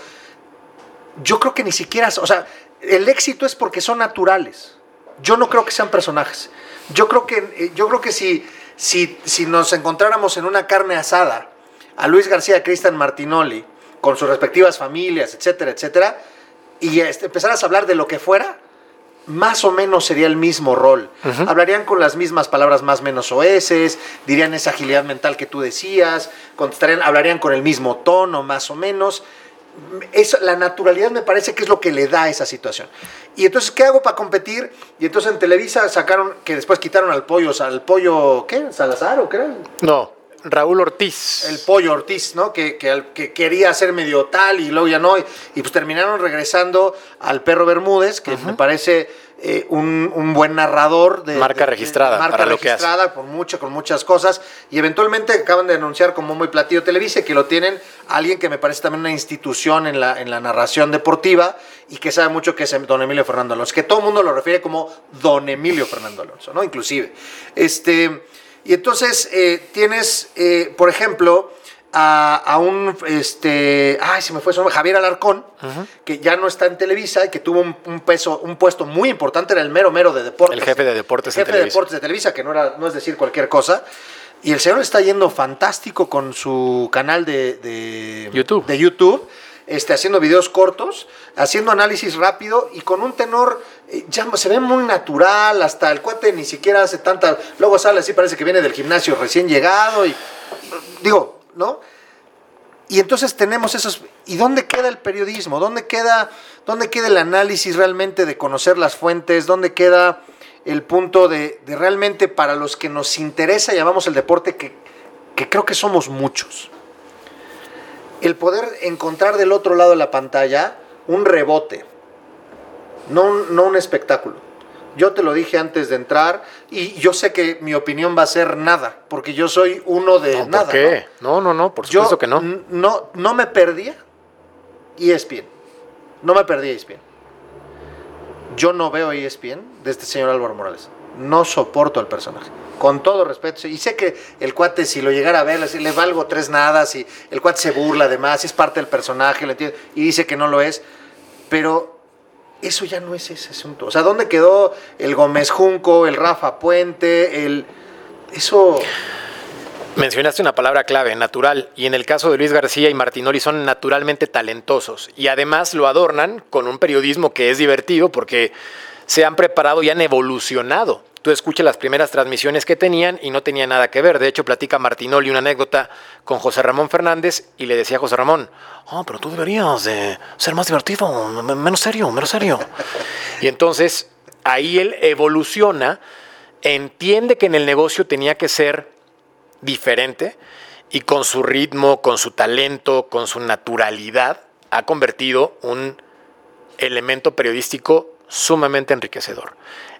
yo creo que ni siquiera, o sea, el éxito es porque son naturales. Yo no creo que sean personajes. Yo creo que, yo creo que si, si, si nos encontráramos en una carne asada a Luis García Cristian Martinoli, con sus respectivas familias, etcétera, etcétera, y este, empezaras a hablar de lo que fuera, más o menos sería el mismo rol. Uh -huh. Hablarían con las mismas palabras más o menos oeses, dirían esa agilidad mental que tú decías, contestarían, hablarían con el mismo tono más o menos. Eso, la naturalidad me parece que es lo que le da a esa situación. Y entonces, ¿qué hago para competir? Y entonces en Televisa sacaron, que después quitaron al pollo, al pollo, ¿qué? ¿Salazar o qué era? No, Raúl Ortiz. el pollo Ortiz, ¿no? Que, que, quería ser medio tal y luego ya no. Y, y pues terminaron regresando al perro Bermúdez, que me parece eh, un, un buen narrador. De, Marca de- de- registrada marca para lo que hace. registrada con, mucho, con muchas cosas. Y eventualmente acaban de anunciar como muy platillo Televisa que lo tienen alguien que me parece también una institución en la, en la narración deportiva y que sabe mucho que es don Emilio Fernando Alonso. Que todo el mundo lo refiere como don Emilio Fernando Alonso, ¿no? Inclusive. Este. Y entonces eh, tienes, eh, por ejemplo, a, a un, este, ay, se me fue su nombre, Javier Alarcón, que ya no está en Televisa y que tuvo un, un peso, un puesto muy importante, era el mero mero de deportes. El jefe de deportes El jefe de Televisa. deportes de Televisa, que no, era, no es decir cualquier cosa. Y el señor está yendo fantástico con su canal de, de YouTube. De YouTube este, haciendo videos cortos, haciendo análisis rápido y con un tenor, eh, ya se ve muy natural, hasta el cuate ni siquiera hace tanta, luego sale así, parece que viene del gimnasio recién llegado y digo, ¿no? Y entonces tenemos esos, ¿y dónde queda el periodismo? ¿Dónde queda, dónde queda el análisis realmente de conocer las fuentes? ¿Dónde queda el punto de, realmente para los que nos interesa, llamamos el deporte, que, que creo que somos muchos? el poder encontrar del otro lado de la pantalla un rebote, no no un espectáculo. Yo te lo dije antes de entrar y yo sé que mi opinión va a ser nada, porque yo soy uno de No, nada. ¿Por qué? No, no, no, por Yo supuesto que no. no. No me perdía ESPN. No me perdía ESPN. Yo no veo ESPN de este señor Álvaro Morales. No soporto al personaje. Con todo respeto. Y sé que el cuate, si lo llegara a ver, le, le valgo tres nadas y el cuate se burla además, es parte del personaje, lo entiendo, y dice que no lo es. Pero eso ya no es ese asunto. O sea, ¿dónde quedó el Gómez Junco, el Rafa Puente, el... Eso... Mencionaste una palabra clave, natural, y en el caso de Luis García y Martinoli son naturalmente talentosos y además lo adornan con un periodismo que es divertido porque se han preparado y han evolucionado. Tú escuchas las primeras transmisiones que tenían y no tenía nada que ver. De hecho, platica Martinoli una anécdota con José Ramón Fernández y le decía a José Ramón, oh, pero tú deberías de ser más divertido, menos serio, menos serio. Y entonces ahí él evoluciona, entiende que en el negocio tenía que ser diferente y con su ritmo, con su talento, con su naturalidad, ha convertido un elemento periodístico sumamente enriquecedor.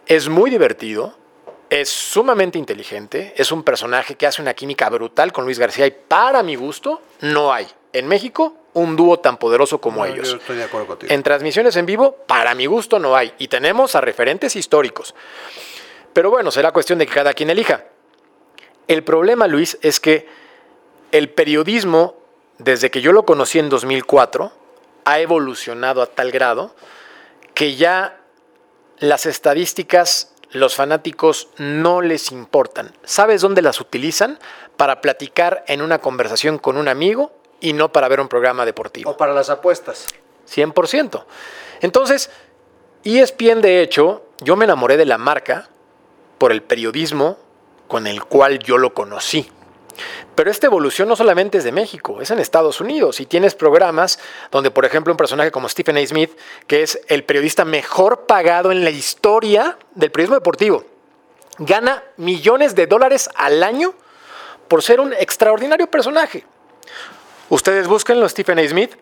Es muy divertido, es sumamente inteligente, es un personaje que hace una química brutal con Luis García y para mi gusto no hay en México un dúo tan poderoso como No, ellos. Yo estoy de acuerdo contigo. En transmisiones en vivo, para mi gusto no hay. Y tenemos a referentes históricos. Pero bueno, será cuestión de que cada quien elija. El problema, Luis, es que el periodismo, desde que yo lo conocí en 2004, ha evolucionado a tal grado que ya las estadísticas, los fanáticos no les importan. ¿Sabes dónde las utilizan? Para platicar en una conversación con un amigo y no para ver un programa deportivo. O para las apuestas. 100%. Entonces, ESPN, de hecho, yo me enamoré de la marca por el periodismo con el cual yo lo conocí. Pero esta evolución no solamente es de México, es en Estados Unidos. Y tienes programas donde, por ejemplo, un personaje como Stephen A. Smith, que es el periodista mejor pagado en la historia del periodismo deportivo, gana millones de dólares al año por ser un extraordinario personaje. Ustedes búsquenlo, Stephen A. Smith.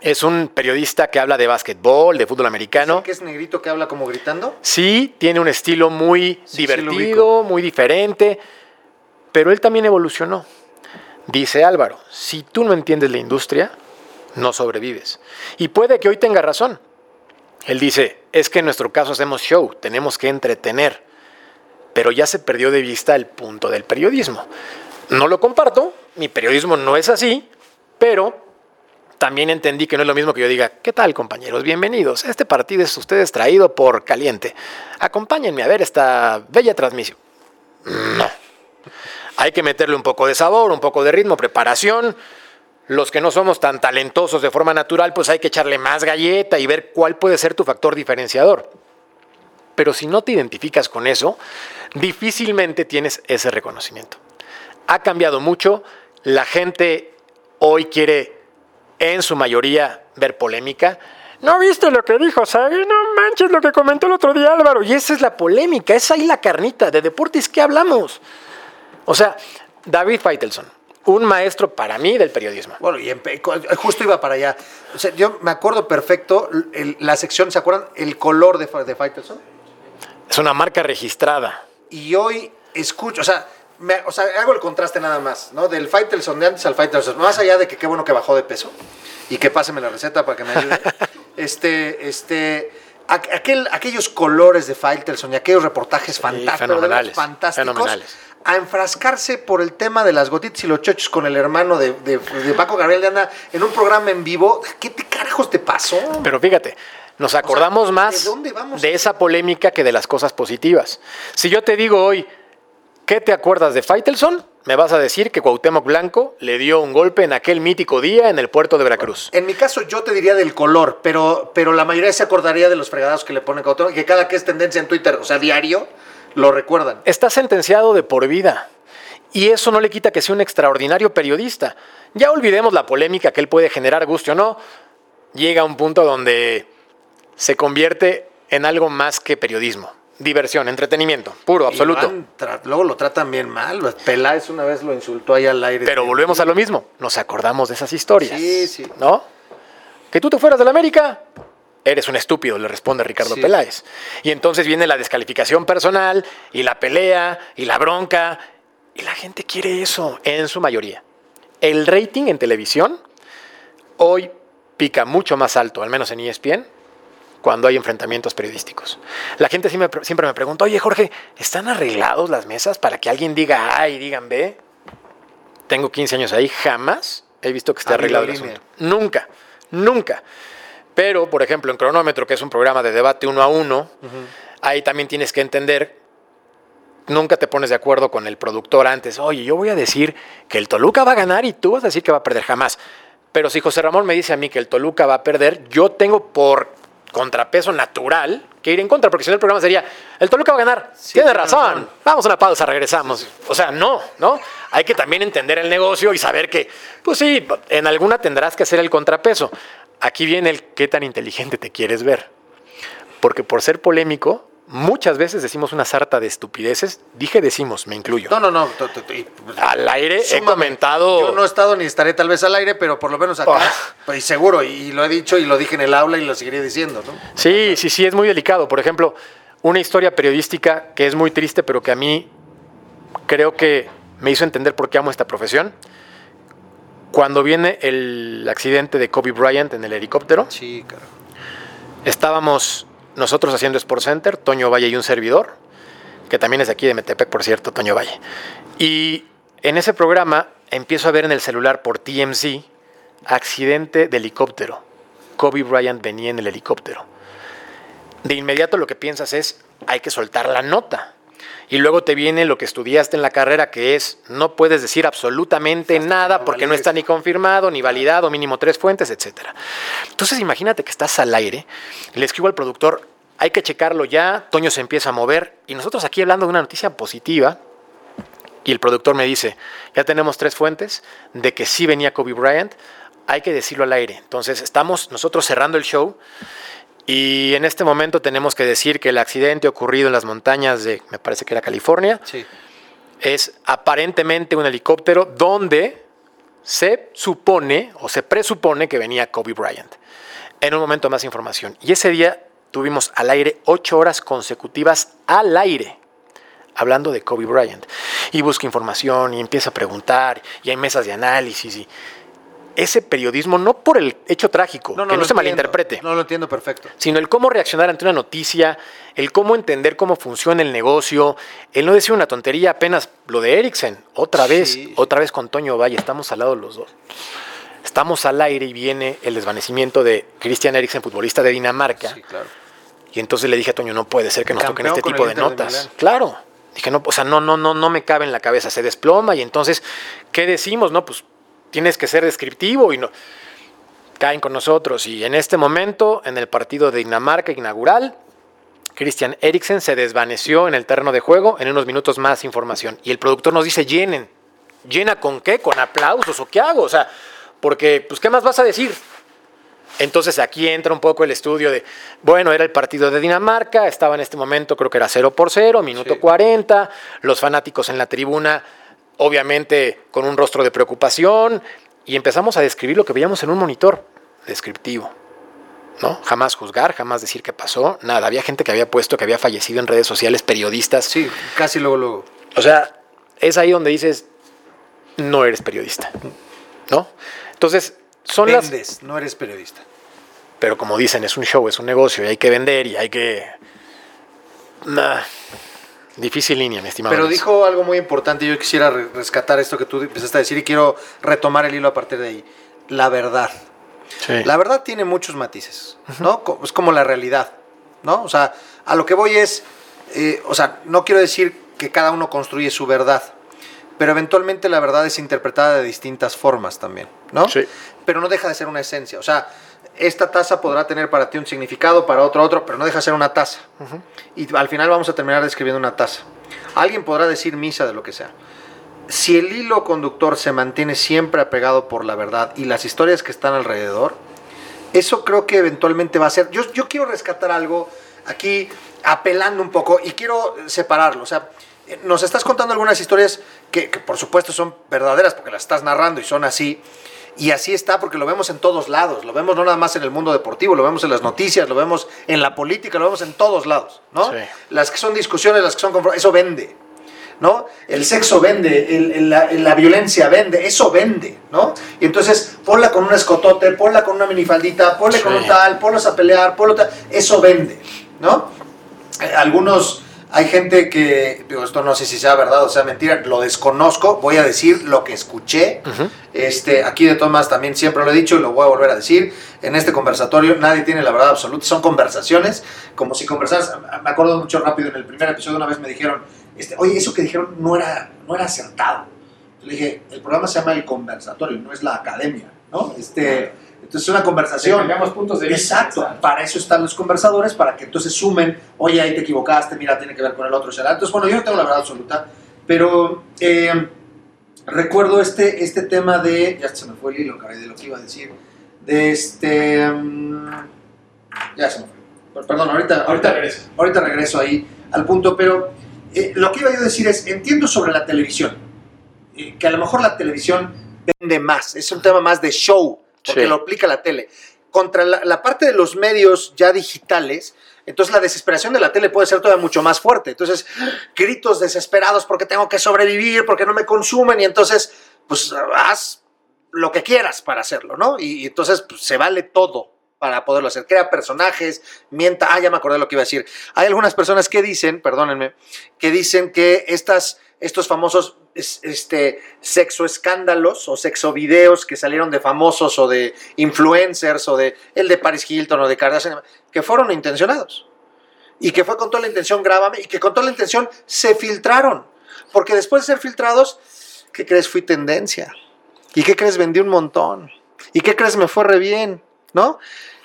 Es un periodista que habla de básquetbol, de fútbol americano. ¿Sí que es negrito que habla como gritando? Sí, tiene un estilo muy Sí, sí lo divertido, muy diferente, pero él también evolucionó. Dice Álvaro, si tú no entiendes la industria, no sobrevives. Y puede que hoy tenga razón. Él dice, es que en nuestro caso hacemos show, tenemos que entretener, pero ya se perdió de vista el punto del periodismo. No lo comparto, mi periodismo no es así, pero también entendí que no es lo mismo que yo diga, ¿qué tal compañeros? Bienvenidos. Este partido es ustedes traído por caliente. Acompáñenme a ver esta bella transmisión. No. Hay que meterle un poco de sabor, un poco de ritmo, preparación. Los que no somos tan talentosos de forma natural, pues hay que echarle más galleta y ver cuál puede ser tu factor diferenciador. Pero si no te identificas con eso, difícilmente tienes ese reconocimiento. Ha cambiado mucho. La gente hoy quiere en su mayoría ver polémica. ¿No viste lo que dijo Sague? No manches lo que comentó el otro día Álvaro. Y esa es la polémica, es ahí la carnita. De deportes, ¿qué hablamos? O sea, David Feitelson, un maestro para mí del periodismo. Bueno, y justo iba para allá. O sea, yo me acuerdo perfecto el- la sección, ¿se acuerdan? El color de, de Faitelson. Es una marca registrada. Y hoy escucho, o sea, me- o sea, hago el contraste nada más, ¿no? Del Faitelson de antes al Faitelson. Más allá de que qué bueno que bajó de peso y que páseme la receta para que me ayude. este, este, aqu- aquel, aquellos colores de Faitelson y aquellos reportajes fantásticos, fenomenales, fantásticos. fenomenales. A enfrascarse por el tema de las gotitas y los chochos con el hermano de, de- de Paco Gabriel de Anda en un programa en vivo. ¿Qué te carajos te pasó? Pero fíjate, nos acordamos ¿de más vamos? de esa polémica que de las cosas positivas. Si yo te digo hoy, ¿qué te acuerdas de Faitelson? Me vas a decir que Cuauhtémoc Blanco le dio un golpe en aquel mítico día en el puerto de Veracruz. En mi caso, yo te diría del color, pero, pero la mayoría se acordaría de los fregados que le ponen Cuauhtémoc, que cada que es tendencia en Twitter, o sea, diario, lo recuerdan. Está sentenciado de por vida. Y eso no le quita que sea un extraordinario periodista. Ya olvidemos la polémica que él puede generar, guste o no. Llega a un punto donde se convierte en algo más que periodismo. Diversión, entretenimiento, puro, absoluto. Iván luego lo tratan bien mal. Peláez una vez lo insultó ahí al aire. Pero volvemos a lo mismo. Nos acordamos de esas historias. Sí, sí. ¿No? Que tú te fueras de la América. Eres un estúpido, le responde Ricardo Sí. Peláez. Y entonces viene la descalificación personal y la pelea y la bronca. Y la gente quiere eso en su mayoría. El rating en televisión hoy pica mucho más alto, al menos en ESPN, cuando hay enfrentamientos periodísticos. La gente siempre, siempre me pregunta, oye Jorge, ¿están arreglados las mesas para que alguien diga A y digan B? Tengo 15 años ahí, jamás he visto que esté arreglado el asunto. Nunca, nunca. Pero, por ejemplo, en Cronómetro, que es un programa de debate uno a uno, ahí también tienes que entender, nunca te pones de acuerdo con el productor antes, oye, yo voy a decir que el Toluca va a ganar y tú vas a decir que va a perder jamás. Pero si José Ramón me dice a mí que el Toluca va a perder, yo tengo por contrapeso natural que ir en contra, porque si no el programa sería, el Toluca va a ganar. Tiene tiene razón. razón. Vamos a una pausa, regresamos. O sea, no, ¿no? Hay que también entender el negocio y saber que, pues sí, en alguna tendrás que hacer el contrapeso. Aquí viene el qué tan inteligente te quieres ver. Porque por ser polémico, muchas veces decimos una sarta de estupideces. Dije decimos, me incluyo. No, no, no. y- Al aire he Súmame. comentado. Yo no he estado ni estaré tal vez al aire, pero por lo menos acá, Ah. pues seguro, y lo he dicho y lo dije en el aula y lo seguiré diciendo, ¿no? Sí, sí, sí, es muy delicado. Por ejemplo, una historia periodística que es muy triste, pero que a mí creo que me hizo entender por qué amo esta profesión. Cuando viene el accidente de Kobe Bryant en el helicóptero, Sí, carajo. estábamos nosotros haciendo Sport Center, Toño Valle y un servidor, que también es de aquí de Metepec, por cierto, Toño Valle. Y en ese programa empiezo a ver en el celular por TMZ accidente de helicóptero. Kobe Bryant venía en el helicóptero. De inmediato lo que piensas es, hay que soltar la nota. Y luego te viene lo que estudiaste en la carrera, que es, no puedes decir absolutamente nada porque no está ni confirmado, ni validado, mínimo tres fuentes, etc. Entonces imagínate que estás al aire, le escribo al productor, hay que checarlo ya, Toño se empieza a mover, y nosotros aquí hablando de una noticia positiva, y el productor me dice, ya tenemos tres fuentes de que sí venía Kobe Bryant, hay que decirlo al aire. Entonces estamos nosotros cerrando el show y en este momento tenemos que decir que el accidente ocurrido en las montañas de, me parece que era California, Sí. es aparentemente un helicóptero donde se supone o se presupone que venía Kobe Bryant. En un momento más información. Y ese día tuvimos al aire ocho horas consecutivas al aire hablando de Kobe Bryant. Y busca información y empieza a preguntar y hay mesas de análisis y ese periodismo no por el hecho trágico, que no se entiendo. malinterprete No lo entiendo perfecto. sino el cómo reaccionar ante una noticia, el cómo entender cómo funciona el negocio, el no decir una tontería apenas lo de Eriksen, otra vez, sí. otra vez con Toño Valle, estamos al lado los dos. Estamos al aire y viene el desvanecimiento de Christian Eriksen, futbolista de Dinamarca, Sí, claro. y entonces le dije a Toño, no puede ser que nos toquen este tipo de notas. Claro. Dije, no, o sea, no, no, no, no me cabe en la cabeza, se desploma y entonces, ¿qué decimos? No, pues tienes que ser descriptivo y no. Caen con nosotros y en este momento, en el partido de Dinamarca inaugural, Christian Eriksen se desvaneció en el terreno de juego. En unos minutos más información. Y el productor nos dice, llenen. ¿Llena con qué? ¿Con aplausos o qué hago? O sea, porque, pues, ¿qué más vas a decir? Entonces aquí entra un poco el estudio de, bueno, era el partido de Dinamarca, estaba en este momento, creo que era 0 por 0, minuto Sí. 40, los fanáticos en la tribuna obviamente con un rostro de preocupación, y empezamos a describir lo que veíamos en un monitor descriptivo. ¿no? Jamás juzgar, jamás decir qué pasó, nada. Había gente que había puesto que había fallecido en redes sociales, periodistas. Sí, casi luego, luego. O sea, es ahí donde dices, no eres periodista, ¿no? Entonces, son Vendes, las... no eres periodista. Pero como dicen, es un show, es un negocio y hay que vender y hay que... Nah, difícil línea, mi estimado. Pero dijo algo muy importante, yo quisiera re- rescatar esto que tú empezaste a decir y quiero retomar el hilo a partir de ahí. La verdad. Sí. La verdad tiene muchos matices, ¿no? Es como la realidad, ¿no? O sea, a lo que voy es, eh, o sea, no quiero decir que cada uno construye su verdad, pero eventualmente la verdad es interpretada de distintas formas también, ¿no? Sí. Pero no deja de ser una esencia, o sea, esta taza podrá tener para ti un significado, para otro otro, pero no deja de ser una taza. Y al final vamos a terminar describiendo una taza. Alguien podrá decir misa de lo que sea. Si el hilo conductor se mantiene siempre apegado por la verdad y las historias que están alrededor, eso creo que eventualmente va a ser. Yo, yo quiero rescatar algo aquí apelando un poco y quiero separarlo. O sea, nos estás contando algunas historias que, que por supuesto son verdaderas porque las estás narrando y son así. Y así está porque lo vemos en todos lados. Lo vemos no nada más en el mundo deportivo, lo vemos en las noticias, lo vemos en la política, lo vemos en todos lados, ¿no? Sí. Las que son discusiones, las que son eso vende. ¿no? El sexo vende, el- el- la, la violencia vende, eso vende, ¿no? Y entonces ponla con un escotote, ponla con una minifaldita, ponle con un tal, ponlos a pelear, ponlo tal, eso vende, ¿no? Eh, algunos, hay gente que, digo, esto no sé si sea verdad o sea mentira, lo desconozco, voy a decir lo que escuché, este, aquí de Tomás también siempre lo he dicho y lo voy a volver a decir, en este conversatorio nadie tiene la verdad absoluta, son conversaciones, como si conversaras, me acuerdo mucho rápido, en el primer episodio una vez me dijeron, este, oye, eso que dijeron no era, no era acertado. Le dije, el programa se llama el conversatorio, no es la academia, ¿no? Este, entonces es una conversación. Puntos de vista. Exacto, para eso están los conversadores, para que entonces sumen, oye, ahí te equivocaste, mira, tiene que ver con el otro, será. Entonces, bueno, yo no tengo la verdad absoluta, pero eh, recuerdo este, este tema de, ya se me fue el hilo, caray, de lo que iba a decir, de este, mm, ya se me fue. Perdón, ahorita, Ahorita regreso. ahorita regreso ahí al punto, pero eh, lo que iba yo a decir es, entiendo sobre la televisión, eh, que a lo mejor la televisión vende más, es un tema más de show, porque Sí. lo aplica la tele. Contra la, la parte de los medios ya digitales, entonces la desesperación de la tele puede ser todavía mucho más fuerte. Entonces, gritos desesperados porque tengo que sobrevivir, porque no me consumen, y entonces, pues haz lo que quieras para hacerlo, ¿no? Y, y entonces pues, se vale todo para poderlo hacer. Crea personajes, mienta. Ah, ya me acordé lo que iba a decir. Hay algunas personas que dicen, perdónenme, que dicen que estas, estos famosos este, sexo escándalos o sexo videos que salieron de famosos o de influencers o de el de Paris Hilton o de Kardashian, que fueron intencionados. Y que fue con toda la intención, grábame, y que con toda la intención se filtraron. Porque después de ser filtrados, ¿qué crees? Fui tendencia. ¿Y qué crees? Vendí un montón. ¿Y qué crees? Me fue re bien, ¿no?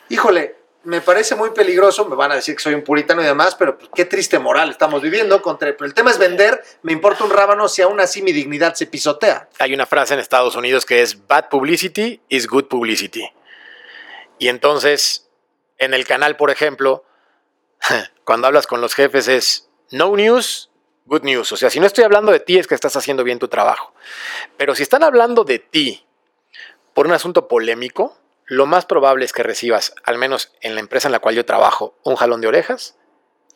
Híjole, me parece muy peligroso, me van a decir que soy un puritano y demás, pero pues, qué triste moral estamos viviendo. Contra, pero el tema es vender, me importa un rábano si aún así mi dignidad se pisotea. Hay una frase en Estados Unidos que es bad publicity is good publicity. Y entonces, en el canal, por ejemplo, cuando hablas con los jefes es no news, good news. O sea, si no estoy hablando de ti es que estás haciendo bien tu trabajo. Pero si están hablando de ti por un asunto polémico, lo más probable es que recibas, al menos en la empresa en la cual yo trabajo, un jalón de orejas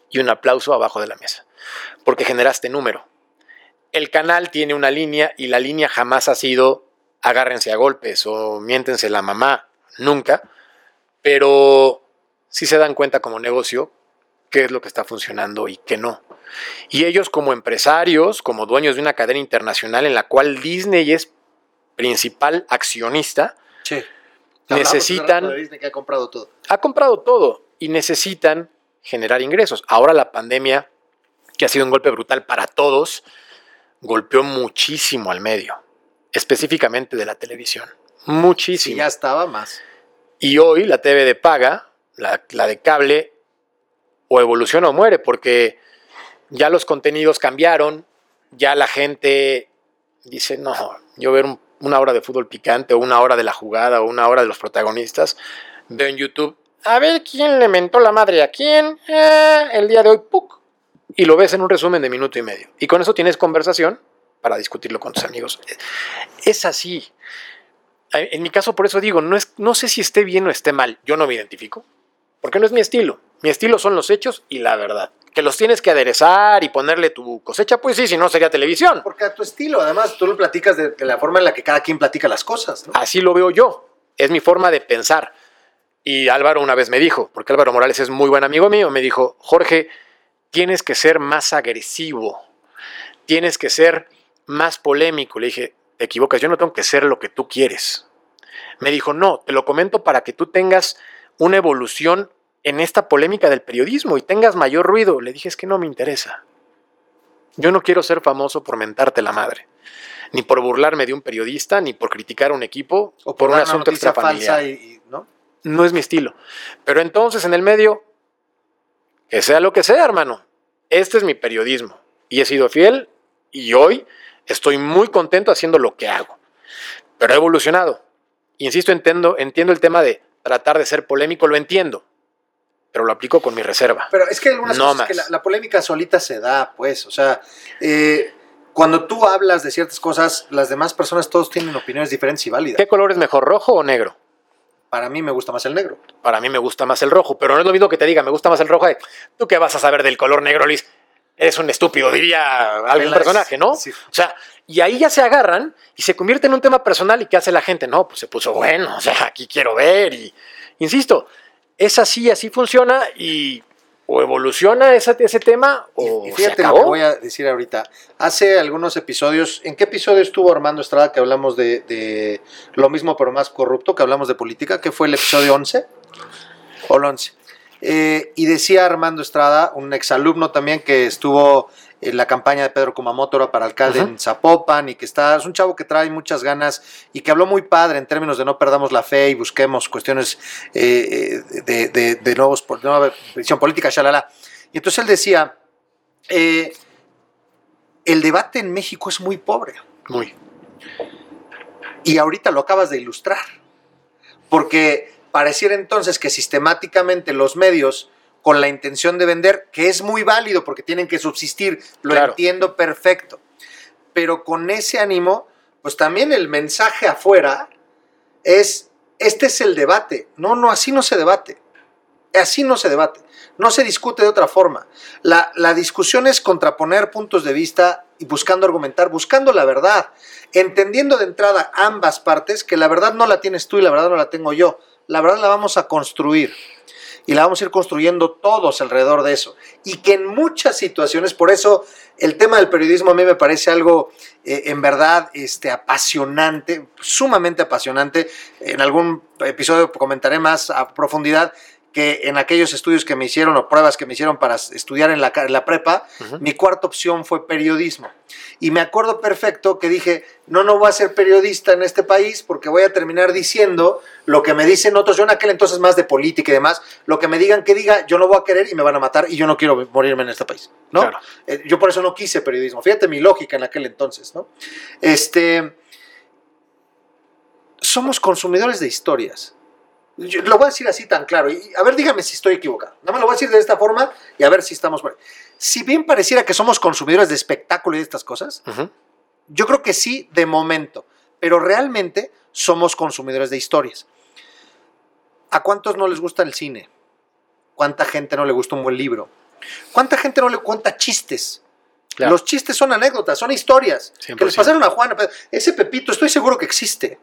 y un aplauso abajo de la mesa. Porque generaste número el canal tiene una línea y la línea jamás ha sido agárrense a golpes o miéntense la mamá, nunca, pero sí se dan cuenta como negocio qué es lo que está funcionando y qué no. Y ellos como empresarios, como dueños de una cadena internacional en la cual Disney es principal accionista, Sí. Necesitan Disney que ha comprado todo. ha comprado todo y necesitan generar ingresos. Ahora la pandemia, que ha sido un golpe brutal para todos, golpeó muchísimo al medio, específicamente de la televisión. Si Muchísimo. ya estaba más. Y hoy la TV de paga, la, la de cable, o evoluciona o muere, porque ya los contenidos cambiaron, ya la gente dice, no, yo ver un- una hora de fútbol picante, o una hora de la jugada, o una hora de los protagonistas, veo en YouTube, a ver quién le mentó la madre a quién, Ah, el día de hoy, ¡puc! y lo ves en un resumen de minuto y medio. Y con eso tienes conversación para discutirlo con tus amigos. Es así. En mi caso, por eso digo, no, es, no sé si esté bien o esté mal. Yo no me identifico, porque no es mi estilo. Mi estilo son los hechos y la verdad. Que los tienes que aderezar y ponerle tu cosecha, pues sí, si no sería televisión. Porque a tu estilo, además, tú lo platicas de, la forma en la que cada quien platica las cosas. Así lo veo yo. Es mi forma de pensar. Y Álvaro una vez me dijo, porque Álvaro Morales es muy buen amigo mío, me dijo, Jorge, tienes que ser más agresivo, tienes que ser más polémico. Le dije, te equivocas, yo no tengo que ser lo que tú quieres. Me dijo, no, te lo comento para que tú tengas una evolución en esta polémica del periodismo y tengas mayor ruido. Le dije, es que no me interesa. Yo no quiero ser famoso por mentarte la madre, ni por burlarme de un periodista, ni por criticar a un equipo, o por, un asunto extrafamiliar. Y, ¿no? no es mi estilo. Pero entonces en el medio, que sea lo que sea, hermano, este es mi periodismo. Y he sido fiel y hoy estoy muy contento haciendo lo que hago. Pero he evolucionado. Insisto, entiendo, entiendo el tema de tratar de ser polémico, lo entiendo pero lo aplico con mi reserva. Pero es que algunas cosas que la, polémica solita se da, pues, o sea, eh, cuando tú hablas de ciertas cosas, las demás personas todos tienen opiniones diferentes y válidas. ¿Qué color es mejor, rojo o negro? Para mí me gusta más el negro. Para mí me gusta más el rojo, pero no es lo mismo que te diga, me gusta más el rojo. ¿Tú qué vas a saber del color negro, Luis? Eres un estúpido, diría algún personaje, ¿no? Sí. O sea, y ahí ya se agarran y se convierte en un tema personal y ¿qué hace la gente? No, pues se puso bueno, o sea, aquí quiero ver y, insisto, es así, así funciona y o evoluciona ese, ese tema o y fíjate lo que voy a decir ahorita. Hace algunos episodios, ¿en qué episodio estuvo Armando Estrada que hablamos de, lo mismo pero más corrupto, que hablamos de política? que fue el episodio 11? O el 11. Eh, y decía Armando Estrada, un exalumno también que estuvo en la campaña de Pedro Kumamoto para alcalde en Zapopan y que está, es un chavo que trae muchas ganas y que habló muy padre en términos de no perdamos la fe y busquemos cuestiones eh, de, de, nuevos, nueva visión política, shalala. Y entonces él decía, eh, el debate en México es muy pobre. Muy. Y ahorita lo acabas de ilustrar, porque pareciera entonces que sistemáticamente los medios con la intención de vender, que es muy válido porque tienen que subsistir, lo entiendo perfecto. Pero con ese ánimo, pues también el mensaje afuera es, este es el debate. No, no, así no se debate. Así no se debate. No se discute de otra forma. La, la discusión es contraponer puntos de vista y buscando argumentar, buscando la verdad, entendiendo de entrada ambas partes, que la verdad no la tienes tú y la verdad no la tengo yo. La verdad la vamos a construir y la vamos a ir construyendo todos alrededor de eso. Y que en muchas situaciones, por eso el tema del periodismo a mí me parece algo eh, en verdad este, apasionante, sumamente apasionante. En algún episodio comentaré más a profundidad que en aquellos estudios que me hicieron o pruebas que me hicieron para estudiar en la, la prepa, mi cuarta opción fue periodismo. Y me acuerdo perfecto que dije, no, no voy a ser periodista en este país porque voy a terminar diciendo lo que me dicen otros, yo en aquel entonces más de política y demás, lo que me digan que diga, yo no voy a querer y me van a matar y yo no quiero morirme en este país, ¿no? Eh, yo por eso no quise periodismo. Fíjate mi lógica en aquel entonces, ¿no? Este, somos consumidores de historias lo voy a decir así tan claro. Y a ver, dígame si estoy equivocado. Nada más lo voy a decir de esta forma y a ver si estamos Si bien pareciera que somos consumidores de espectáculo y de estas cosas, yo creo que sí, de momento. Pero realmente somos consumidores de historias. ¿A cuántos no les gusta el cine? ¿Cuánta gente no le gusta un buen libro? ¿Cuánta gente no le cuenta chistes? Los chistes son anécdotas, son historias que les pasaron a Juana. Ese Pepito, estoy seguro que existe.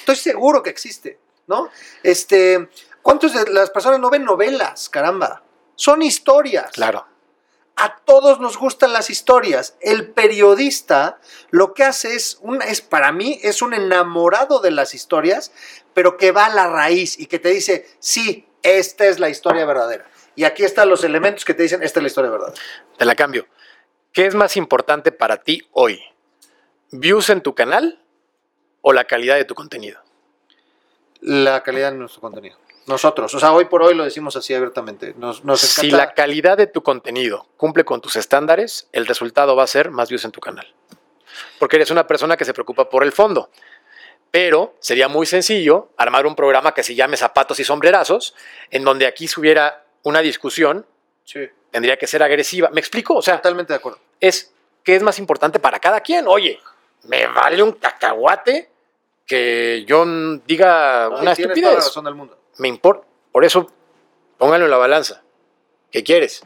Estoy seguro que existe. ¿No? Este, ¿cuántos de las personas no ven novelas? Caramba. Son historias. Claro. A todos nos gustan las historias. El periodista lo que hace es, un, es, para mí, es un enamorado de las historias, pero que va a la raíz y que te dice, sí, esta es la historia verdadera. Y aquí están los elementos que te dicen, esta es la historia verdadera. Te la cambio. ¿Qué es más importante para ti hoy? ¿Views en tu canal o la calidad de tu contenido? La calidad de nuestro contenido. Nosotros, o sea, hoy por hoy lo decimos así abiertamente. Nos, Si la calidad de tu contenido cumple con tus estándares, el resultado va a ser más views en tu canal. Porque eres una persona que se preocupa por el fondo. Pero sería muy sencillo armar un programa que se llame Zapatos y Sombrerazos, en donde aquí si hubiera una discusión, tendría que ser agresiva. ¿Me explico? O sea, totalmente de acuerdo. Es qué es más importante para cada quien. Oye, me vale un cacahuate que yo diga No, una estupidez. toda la razón del mundo. Me importa. Por eso, póngalo en la balanza. ¿Qué quieres?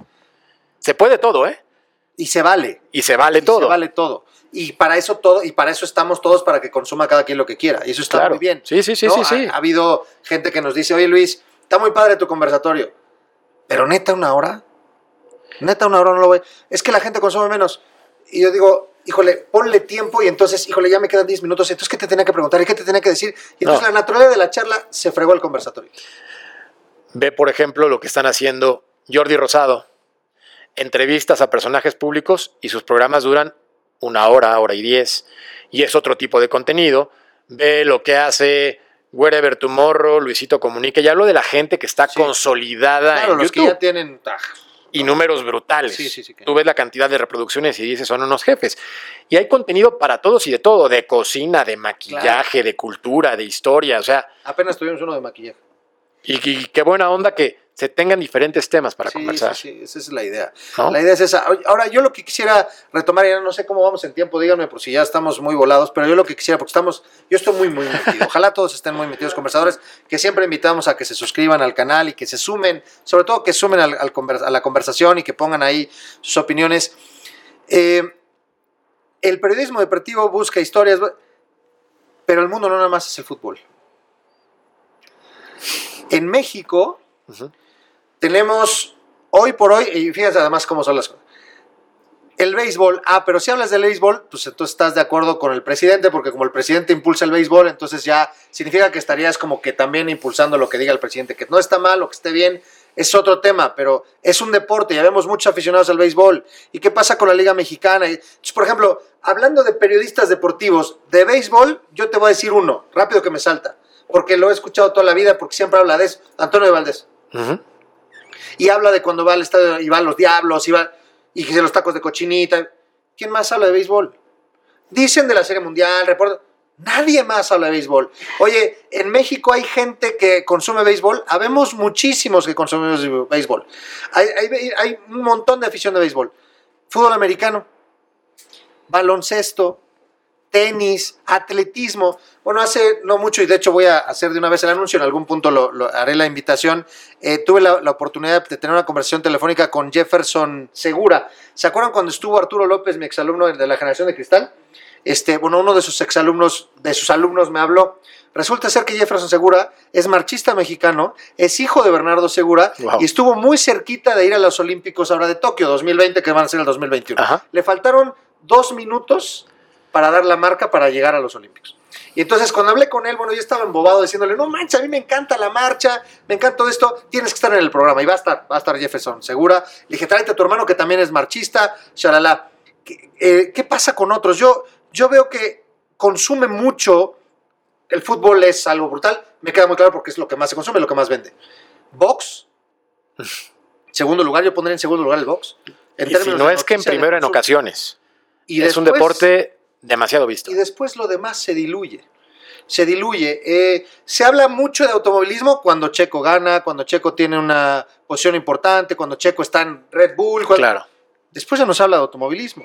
Se puede todo, ¿eh? Y se vale. Y se vale Y todo. Se vale todo. Y para eso todo, y para eso estamos todos para que consuma cada quien lo que quiera. Y eso está Claro. muy bien. Sí, sí, sí, ¿no? sí, sí. Ha, ha habido gente que nos dice, oye Luis, está muy padre tu conversatorio. Pero neta, una hora. Neta, una hora no lo voy. Es que la gente consume menos. Y yo digo, híjole, ponle tiempo y entonces, híjole, ya me quedan 10 minutos. Entonces, ¿qué te tenía que preguntar? ¿Y qué te tenía que decir? Y entonces No. la naturaleza de la charla se fregó el conversatorio. Ve, por ejemplo, lo que están haciendo Jordi Rosado. Entrevistas a personajes públicos y sus programas duran una hora, hora y diez. Y es otro tipo de contenido. Ve lo que hace Wherever Tomorrow, Luisito Comunica. Ya hablo de la gente que está Sí. consolidada Claro, en los que ya tienen... ah, y números brutales. Sí, sí, sí, que- Tú ves la cantidad de reproducciones y dices, son unos jefes. Y hay contenido para todos y de todo, de cocina, de maquillaje, de cultura, de historia, o sea, apenas tuvimos uno de maquillaje. y, y qué buena onda que se tengan diferentes temas para sí, conversar. Sí, sí, esa es la idea. ¿no? La idea es esa. Ahora, yo lo que quisiera retomar, ya no sé cómo vamos en tiempo, díganme por si ya estamos muy volados, pero yo lo que quisiera, porque estamos, yo estoy muy, muy metido. Ojalá todos estén muy metidos, conversadores, que siempre invitamos a que se suscriban al canal y que se sumen, sobre todo que sumen al, al conver- a la conversación y que pongan ahí sus opiniones. Eh, el periodismo deportivo busca historias, pero el mundo no nada más es el fútbol. En México. Tenemos hoy por hoy, y fíjense además cómo son las cosas. El béisbol, ah, pero si hablas del béisbol, pues entonces estás de acuerdo con el presidente, porque como el presidente impulsa el béisbol, entonces ya significa que estarías como que también impulsando lo que diga el presidente, que no está mal o que esté bien, es otro tema, pero es un deporte, ya vemos muchos aficionados al béisbol. ¿Y qué pasa con la Liga Mexicana? Entonces, por ejemplo, hablando de periodistas deportivos de béisbol, yo te voy a decir uno, rápido que me salta, porque lo he escuchado toda la vida, porque siempre habla de eso, Antonio de Valdés Ujú. Y habla de cuando va al estadio y van los diablos y, va, y los tacos de cochinita. ¿Quién más habla de béisbol? Dicen de la Serie Mundial, reportan. Nadie más habla de béisbol. Oye, en México hay gente que consume béisbol. Habemos muchísimos que consumimos béisbol. Hay- hay un montón de afición de béisbol. Fútbol americano, baloncesto, tenis, atletismo. Bueno, hace no mucho, y de hecho voy a hacer de una vez el anuncio, en algún punto lo, lo- haré la invitación. eh, tuve la, la oportunidad de tener una conversación telefónica con Jefferson Segura. ¿Se acuerdan cuando estuvo Arturo López, mi exalumno de la generación de cristal? Este, bueno, uno de sus exalumnos, de sus alumnos me habló. Resulta ser que Jefferson Segura es marchista mexicano, es hijo de Bernardo Segura Wow. y estuvo muy cerquita de ir a los Olímpicos ahora de Tokio 2020, que van a ser el 2021. Ajá. Le faltaron dos minutos para dar la marca para llegar a los Olímpicos. Y entonces cuando hablé con él, bueno, yo estaba embobado diciéndole, no manches, a mí me encanta la marcha, me encanta todo esto, tienes que estar en el programa. Y va a estar, va a estar Jefferson, segura. Le dije, tráete a tu hermano que también es marchista, shalala. ¿Qué, eh, ¿qué pasa con otros? Yo, yo veo que consume mucho, el fútbol es algo brutal, me queda muy claro porque es lo que más se consume, lo que más vende. Box, segundo lugar, yo pondría en segundo lugar el box. En Y si no es que en primero en ocasiones. Y es un deporte demasiado visto. y después lo demás se diluye. Se diluye. Eh, se habla mucho de automovilismo cuando Checo gana, cuando Checo tiene una posición importante, cuando Checo está en Red Bull. cuando- Claro. Después ya no se habla de automovilismo.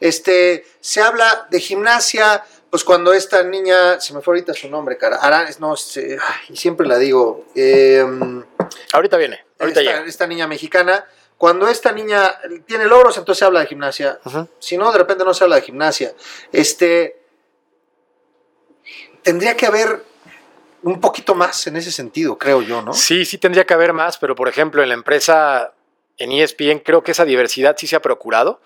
Este, se habla de gimnasia, pues cuando esta niña, se me fue ahorita su nombre, cara, Aran- no sé, ay, siempre la digo, eh, Ahorita viene, ahorita esta, llega. esta niña mexicana, cuando esta niña tiene logros, entonces se habla de gimnasia. Si no, de repente no se habla de gimnasia. Este. Tendría que haber un poquito más en ese sentido, creo yo, ¿no? Sí, sí tendría que haber más, pero por ejemplo en la empresa, en ESPN, creo que esa diversidad sí se ha procurado.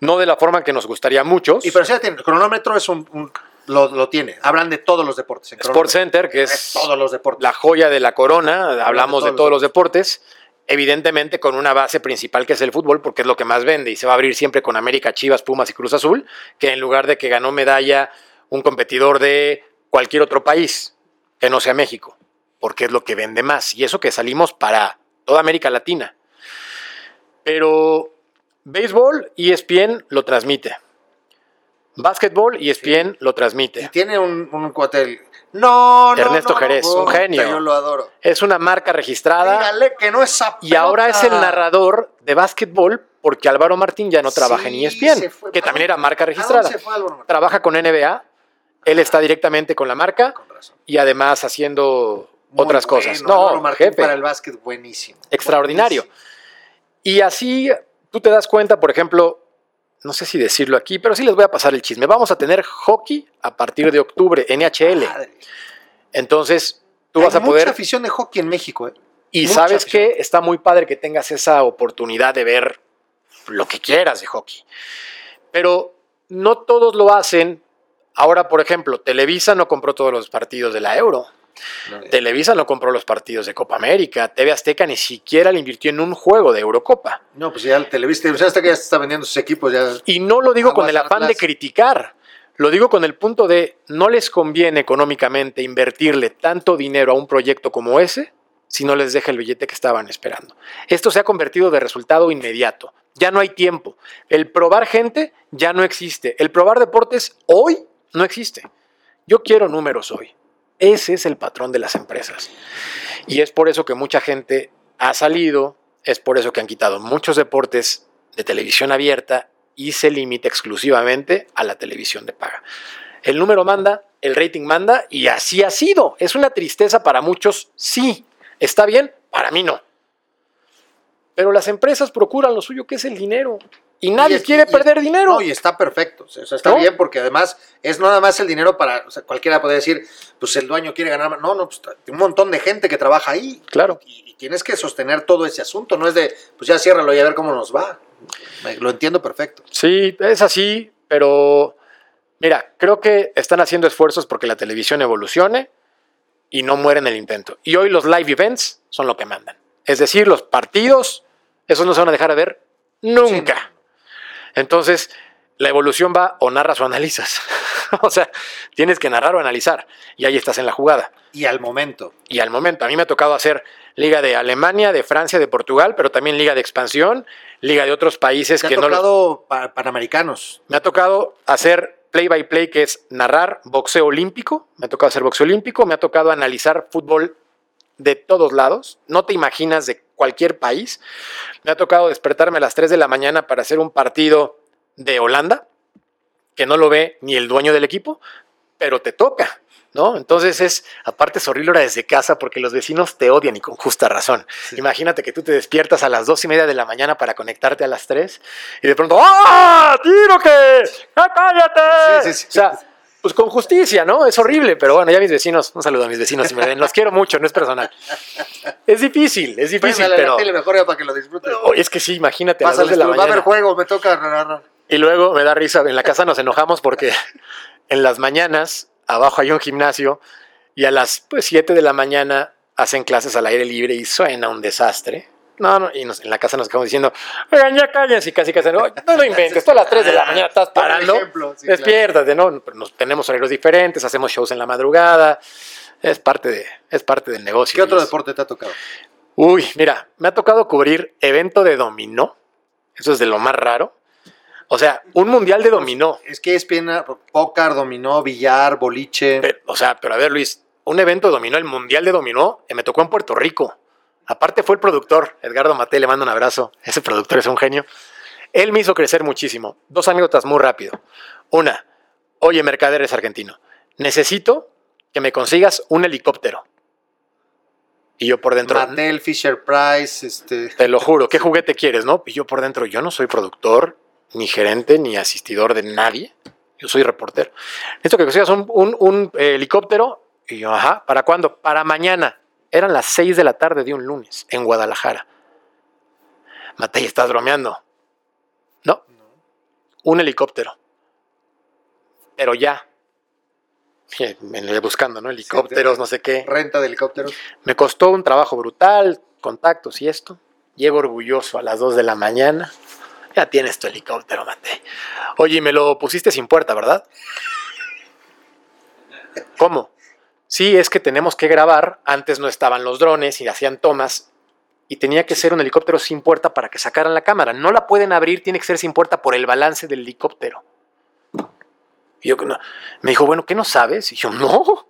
No de la forma que nos gustaría a muchos. Y pero sí, el cronómetro es un. un- lo, lo tiene. Hablan de todos los deportes. en Sports cronómetro. Center, que es todos los deportes. la joya de la corona, hablamos de todos todos los los deportes, evidentemente con una base principal que es el fútbol, porque es lo que más vende y se va a abrir siempre con América, Chivas, Pumas y Cruz Azul, que en lugar de que ganó medalla un competidor de cualquier otro país que no sea México, porque es lo que vende más. Y eso que salimos para toda América Latina. Pero béisbol, E ESPN lo transmite. Básquetbol, ESPN lo Y transmite. tiene un, un cuate. No, no. Ernesto no, Jerez, no, un genio. Yo lo adoro. Es una marca registrada. Dígale que no es Y ahora es el narrador de básquetbol porque Álvaro Martín ya no trabaja Sí, en ESPN, fue. que también era marca ¿A dónde registrada. se fue? Trabaja con NBA, él está directamente con la marca Con razón. y además haciendo Muy otras bueno, cosas. Álvaro No, Martín jefe, para el básquet buenísimo. extraordinario. Buenísimo. Y así tú te das cuenta, por ejemplo, no sé si decirlo aquí, pero sí les voy a pasar el chisme. Vamos a tener hockey a partir de octubre, NHL. Entonces, tú Hay vas a mucha poder... afición de hockey en México, ¿eh? Y mucha sabes afición. que está muy padre que tengas esa oportunidad de ver lo que quieras de hockey. Pero no todos lo hacen. Ahora, por ejemplo, Televisa no compró todos los partidos de la Euro. Televisa no compró los partidos de Copa América. TV Azteca ni siquiera le invirtió en un juego de Eurocopa. No, pues ya el Televisa, hasta que ya se está vendiendo sus equipos, ya. Y no lo digo con el afán de criticar. Lo digo con el punto de no les conviene económicamente invertirle tanto dinero a un proyecto como ese si no les deja el billete que estaban esperando. Esto se ha convertido de resultado inmediato. Ya no hay tiempo. El probar gente ya no existe. El probar deportes hoy no existe. Yo quiero números hoy. Ese es el patrón de las empresas. Y es por eso que mucha gente ha salido, es por eso que han quitado muchos deportes de televisión abierta y se limita exclusivamente a la televisión de paga. El número manda, el rating manda y así ha sido. Es una tristeza para muchos, sí. ¿Está bien? Para mí no. Pero las empresas procuran lo suyo, que es el dinero. Y nadie quiere y- perder dinero. No, y está perfecto. O sea, está ¿No? bien porque además es no nada más el dinero para. O sea, cualquiera puede decir, pues el dueño quiere ganar más. No, no, pues un montón de gente que trabaja ahí. Claro. Y, tienes que sostener todo ese asunto. No es de, pues ya ciérralo y a ver cómo nos va. Me- Lo entiendo perfecto. Sí, es así, pero mira, creo que están haciendo esfuerzos porque la televisión evolucione y no muere en el intento. Y hoy los live events son lo que mandan. Es decir, los partidos, esos no se van a dejar de ver nunca. Sí, no. Entonces, la evolución va o narras o analizas. o sea, tienes que narrar o analizar. Y ahí estás en la jugada. Y al momento. Y al momento, a mí me ha tocado hacer liga de Alemania, de Francia, de Portugal, pero también liga de expansión, liga de otros países ha que no los- tocado pa- panamericanos. me ha tocado hacer play by play, que es narrar boxeo olímpico. Me ha tocado hacer boxeo olímpico. Me ha tocado analizar fútbol de todos lados. No te imaginas de cualquier país. Me ha tocado despertarme a las 3 de la mañana para hacer un partido de Holanda, que no lo ve ni el dueño del equipo, pero te toca. ¿No? Entonces es, aparte es horrible ahora desde casa porque los vecinos te odian y con justa razón. Imagínate que tú te despiertas a las dos y media de la mañana para conectarte a las 3 y de pronto, ¡ah! ¡Tiro que! ¡Ah, cállate! Sí, sí, sí. O sea, pues con justicia, ¿no? Es horrible, pero bueno, ya mis vecinos, un saludo a mis vecinos si me ven, los quiero mucho, no es personal. Es difícil, es difícil, Préndale pero... la tele mejor ya para que lo disfruten. Es que sí, imagínate, a las Pásale, de la va a haber mañana. juego, me toca. Y luego me da risa, en la casa nos enojamos porque en las mañanas abajo hay un gimnasio y a las pues, 7 de la mañana hacen clases al aire libre y suena un desastre. No, no, y nos- en la casa nos quedamos diciendo, oigan, ya cállense, y casi casi, no, no lo inventes, tú a las 3 de la mañana estás parando, ejemplo, sí, claro. ¿no? Nos, tenemos horarios diferentes, hacemos shows en la madrugada, es parte, de, es parte del negocio. ¿Qué otro deporte te ha tocado? Uy, mira, me ha tocado cubrir evento de dominó. Eso es de lo más raro. O sea, un mundial de dominó. Es que es pena, pócar, dominó, billar, boliche. Pero, o sea, pero a ver, Luis, un evento de dominó, el mundial de dominó, eh, me tocó en Puerto Rico. Aparte fue el productor, Edgardo Mate, le mando un abrazo. Ese productor es un genio. Él me hizo crecer muchísimo. Dos anécdotas muy rápido. Una, oye, mercader es argentino. Necesito que me consigas un helicóptero. Y yo por dentro. Mattel, Fisher Price, este. Te lo juro, ¿qué juguete quieres, no? Y yo por dentro, yo no soy productor, ni gerente, ni asistidor de nadie. Yo soy reportero. Esto que consigas un, un- un, eh, helicóptero. Y yo, ajá, ¿para cuándo? Para mañana. Eran las 6 de la tarde de un lunes en Guadalajara. Matei, ¿estás bromeando? No. Un helicóptero. Pero ya. Me buscando, ¿no? Helicópteros, no sé qué. Renta de helicópteros. Me costó un trabajo brutal, contactos y esto. Llego orgulloso a las 2 de la mañana. Ya tienes tu helicóptero, Mate. Oye, me lo pusiste sin puerta, ¿verdad? ¿Cómo? Sí, es que tenemos que grabar. Antes no estaban los drones y hacían tomas. Y tenía que ser un helicóptero sin puerta para que sacaran la cámara. No la pueden abrir, tiene que ser sin puerta por el balance del helicóptero. Y yo, no. me dijo, bueno, ¿qué no sabes? Y yo, no.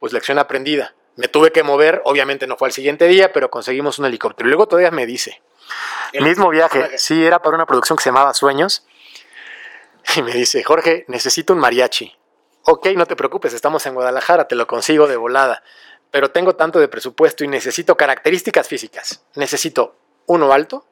Pues lección aprendida. Me tuve que mover, obviamente no fue al siguiente día, pero conseguimos un helicóptero. Y luego todavía me dice, El mismo viaje, sí, era para una producción que se llamaba Sueños. Y me dice, Jorge, necesito un mariachi. Ok, no te preocupes, estamos en Guadalajara, te lo consigo de volada. Pero tengo tanto de presupuesto y necesito características físicas. Necesito uno alto,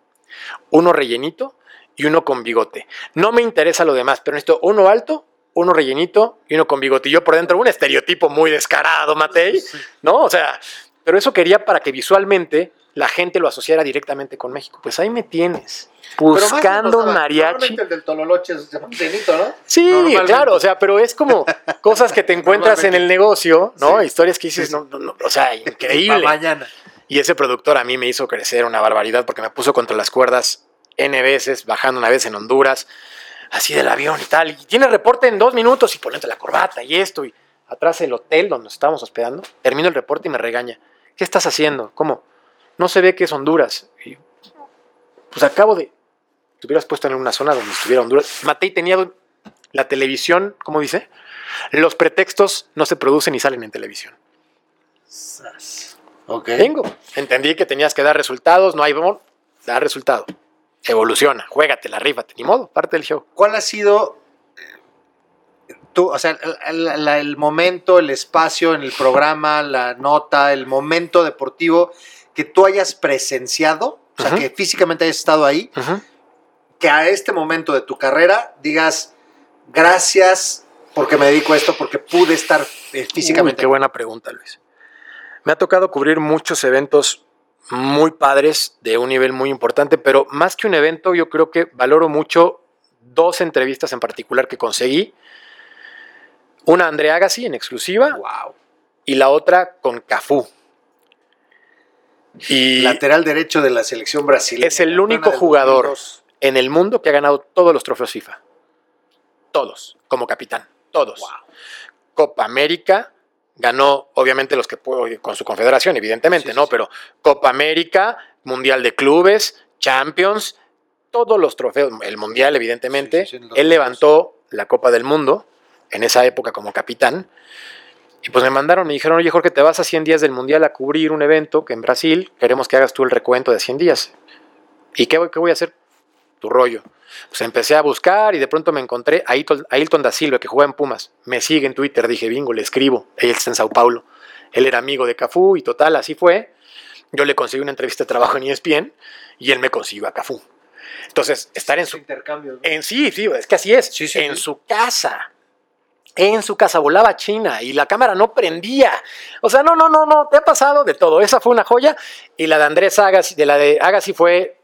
uno rellenito y uno con bigote. No me interesa lo demás, pero necesito uno alto, uno rellenito y uno con bigote. Y yo por dentro, un estereotipo muy descarado, Matei, ¿no? O sea, pero eso quería para que visualmente la gente lo asociara directamente con México. Pues ahí me tienes. Buscando un mariachi. El del Tololoche es ¿no? Sí, claro, o sea, pero es como cosas que te encuentras en el negocio, ¿no? Historias que dices, No, no, o sea, increíble. mañana. Y ese productor a mí me hizo crecer una barbaridad porque me puso contra las cuerdas N veces, bajando una vez en Honduras, así del avión y tal. Y tiene reporte en dos minutos y ponete la corbata y esto. Y atrás el hotel donde nos estábamos hospedando, termino el reporte y me regaña. ¿Qué estás haciendo? ¿Cómo? No se ve que es Honduras. Y, pues acabo de... Te hubieras puesto en una zona donde estuviera Honduras. Matei tenía la televisión, ¿cómo dice? Los pretextos no se producen y salen en televisión. Ok. Tengo. Entendí que tenías que dar resultados, no hay da resultado. Evoluciona, juégatela, rífate, ni modo, parte del show. ¿Cuál ha sido tú, o sea, el, el, momento, el espacio en el programa, la nota, el momento deportivo que tú hayas presenciado, o sea, que físicamente hayas estado ahí, que a este momento de tu carrera digas, gracias porque me dedico a esto, porque pude estar eh, físicamente. qué buena pregunta, Luis. Me ha tocado cubrir muchos eventos muy padres, de un nivel muy importante, pero más que un evento, yo creo que valoro mucho dos entrevistas en particular que conseguí. Una Andrea Agassi en exclusiva. Wow. Y la otra con Cafú. Y Lateral derecho de la selección brasileña. Es el único jugador en el mundo que ha ganado todos los trofeos FIFA. Todos, como capitán. Todos. Copa América, ganó obviamente los que con su confederación, evidentemente, ¿no? Pero Copa América, Mundial de Clubes, Champions, todos los trofeos, el Mundial, evidentemente. Él levantó la Copa del Mundo en esa época como capitán. Y pues me mandaron, me dijeron, oye Jorge, te vas a 100 días del Mundial a cubrir un evento que en Brasil queremos que hagas tú el recuento de 100 días. ¿Y qué, qué voy a hacer? Tu rollo. Pues empecé a buscar y de pronto me encontré a Ailton, da Silva, que juega en Pumas. Me sigue en Twitter, dije, bingo, le escribo. Él está en Sao Paulo. Él era amigo de Cafú y total, así fue. Yo le conseguí una entrevista de trabajo en ESPN y él me consiguió a Cafú. Entonces, estar en su... Intercambio. En sí, sí, es que así es. en su casa en su casa volaba China y la cámara no prendía. O sea, no, no, no, no, te ha pasado de todo. Esa fue una joya y la de Andrés Agassi, de la de Agassi fue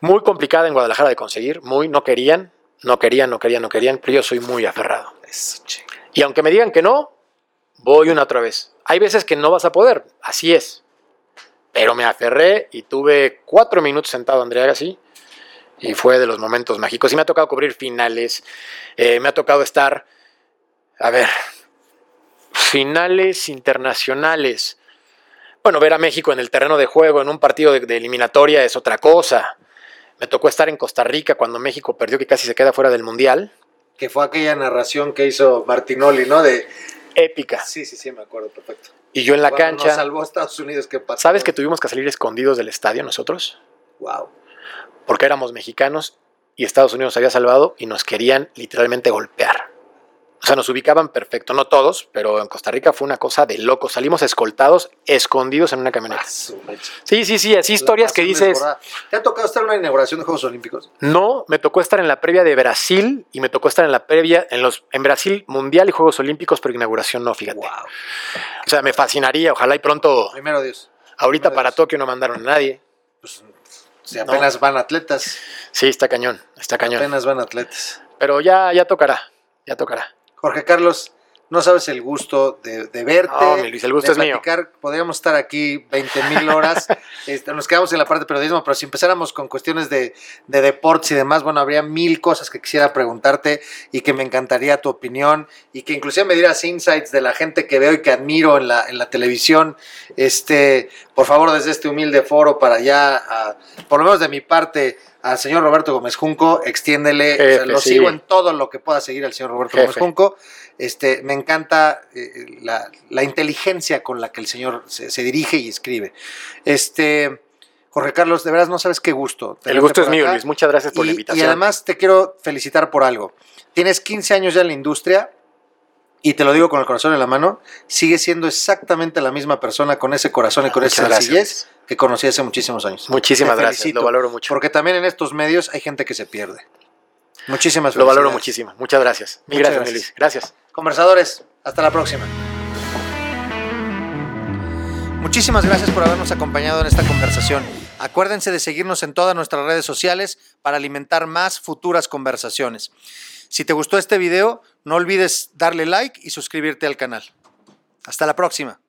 muy complicada en Guadalajara de conseguir, muy, no querían, no querían, no querían, no querían, pero yo soy muy aferrado. y aunque me digan que no, voy una otra vez. Hay veces que no vas a poder, así es. Pero me aferré y tuve cuatro minutos sentado Andrés Agassi y fue de los momentos mágicos. Y me ha tocado cubrir finales, eh, me ha tocado estar, a ver, finales internacionales. Bueno, ver a México en el terreno de juego, en un partido de, eliminatoria, es otra cosa. Me tocó estar en Costa Rica cuando México perdió, que casi se queda fuera del Mundial. Que fue aquella narración que hizo Martinoli, ¿no? De épica. Sí, sí, sí, me acuerdo, perfecto. Y yo en la cancha. salvó a Estados Unidos, que ¿Sabes que tuvimos que salir escondidos del estadio nosotros? Wow porque éramos mexicanos y Estados Unidos había salvado y nos querían literalmente golpear. O sea, nos ubicaban perfecto, no todos, pero en Costa Rica fue una cosa de loco. Salimos escoltados, escondidos en una camioneta. Ah, sí, sí, sí, así historias que dices. ¿Te ha tocado estar en una inauguración de Juegos Olímpicos? No, me tocó estar en la previa de Brasil y me tocó estar en la previa, en los, en Brasil, Mundial y Juegos Olímpicos, pero inauguración no, fíjate. O sea, me fascinaría, ojalá y pronto. Primero Dios. Ahorita para Tokio no mandaron a nadie. Pues si apenas van atletas. Sí, está cañón, está cañón. Apenas van atletas. Pero ya, ya tocará, ya tocará. Jorge Carlos, no sabes el gusto de, verte. No, Luis, el gusto es mío. Podríamos estar aquí 20 mil horas. Este, nos quedamos en la parte de periodismo, pero si empezáramos con cuestiones de, deportes y demás, bueno, habría mil cosas que quisiera preguntarte y que me encantaría tu opinión y que inclusive me dieras insights de la gente que veo y que admiro en la, en la televisión. Este, por favor, desde este humilde foro para ya, por lo menos de mi parte, al señor Roberto Gómez Junco, extiéndele, lo sigo en todo lo que pueda seguir al señor Roberto Gómez Junco. Este, me encanta eh, la, inteligencia con la que el señor se, dirige y escribe. Este, Jorge Carlos, de veras no sabes qué gusto. El gusto es mío, Luis. Muchas gracias por y, la invitación. Y además te quiero felicitar por algo. Tienes 15 años ya en la industria y te lo digo con el corazón en la mano, sigues siendo exactamente la misma persona con ese corazón y con esa sencillez que conocí hace muchísimos años. Muchísimas gracias, lo valoro mucho. Porque también en estos medios hay gente que se pierde. Muchísimas Lo valoro muchísimo. Muchas gracias. Mil gracias, gracias. Luis. Gracias. Conversadores, hasta la próxima. Muchísimas gracias por habernos acompañado en esta conversación. Acuérdense de seguirnos en todas nuestras redes sociales para alimentar más futuras conversaciones. Si te gustó este video, no olvides darle like y suscribirte al canal. Hasta la próxima.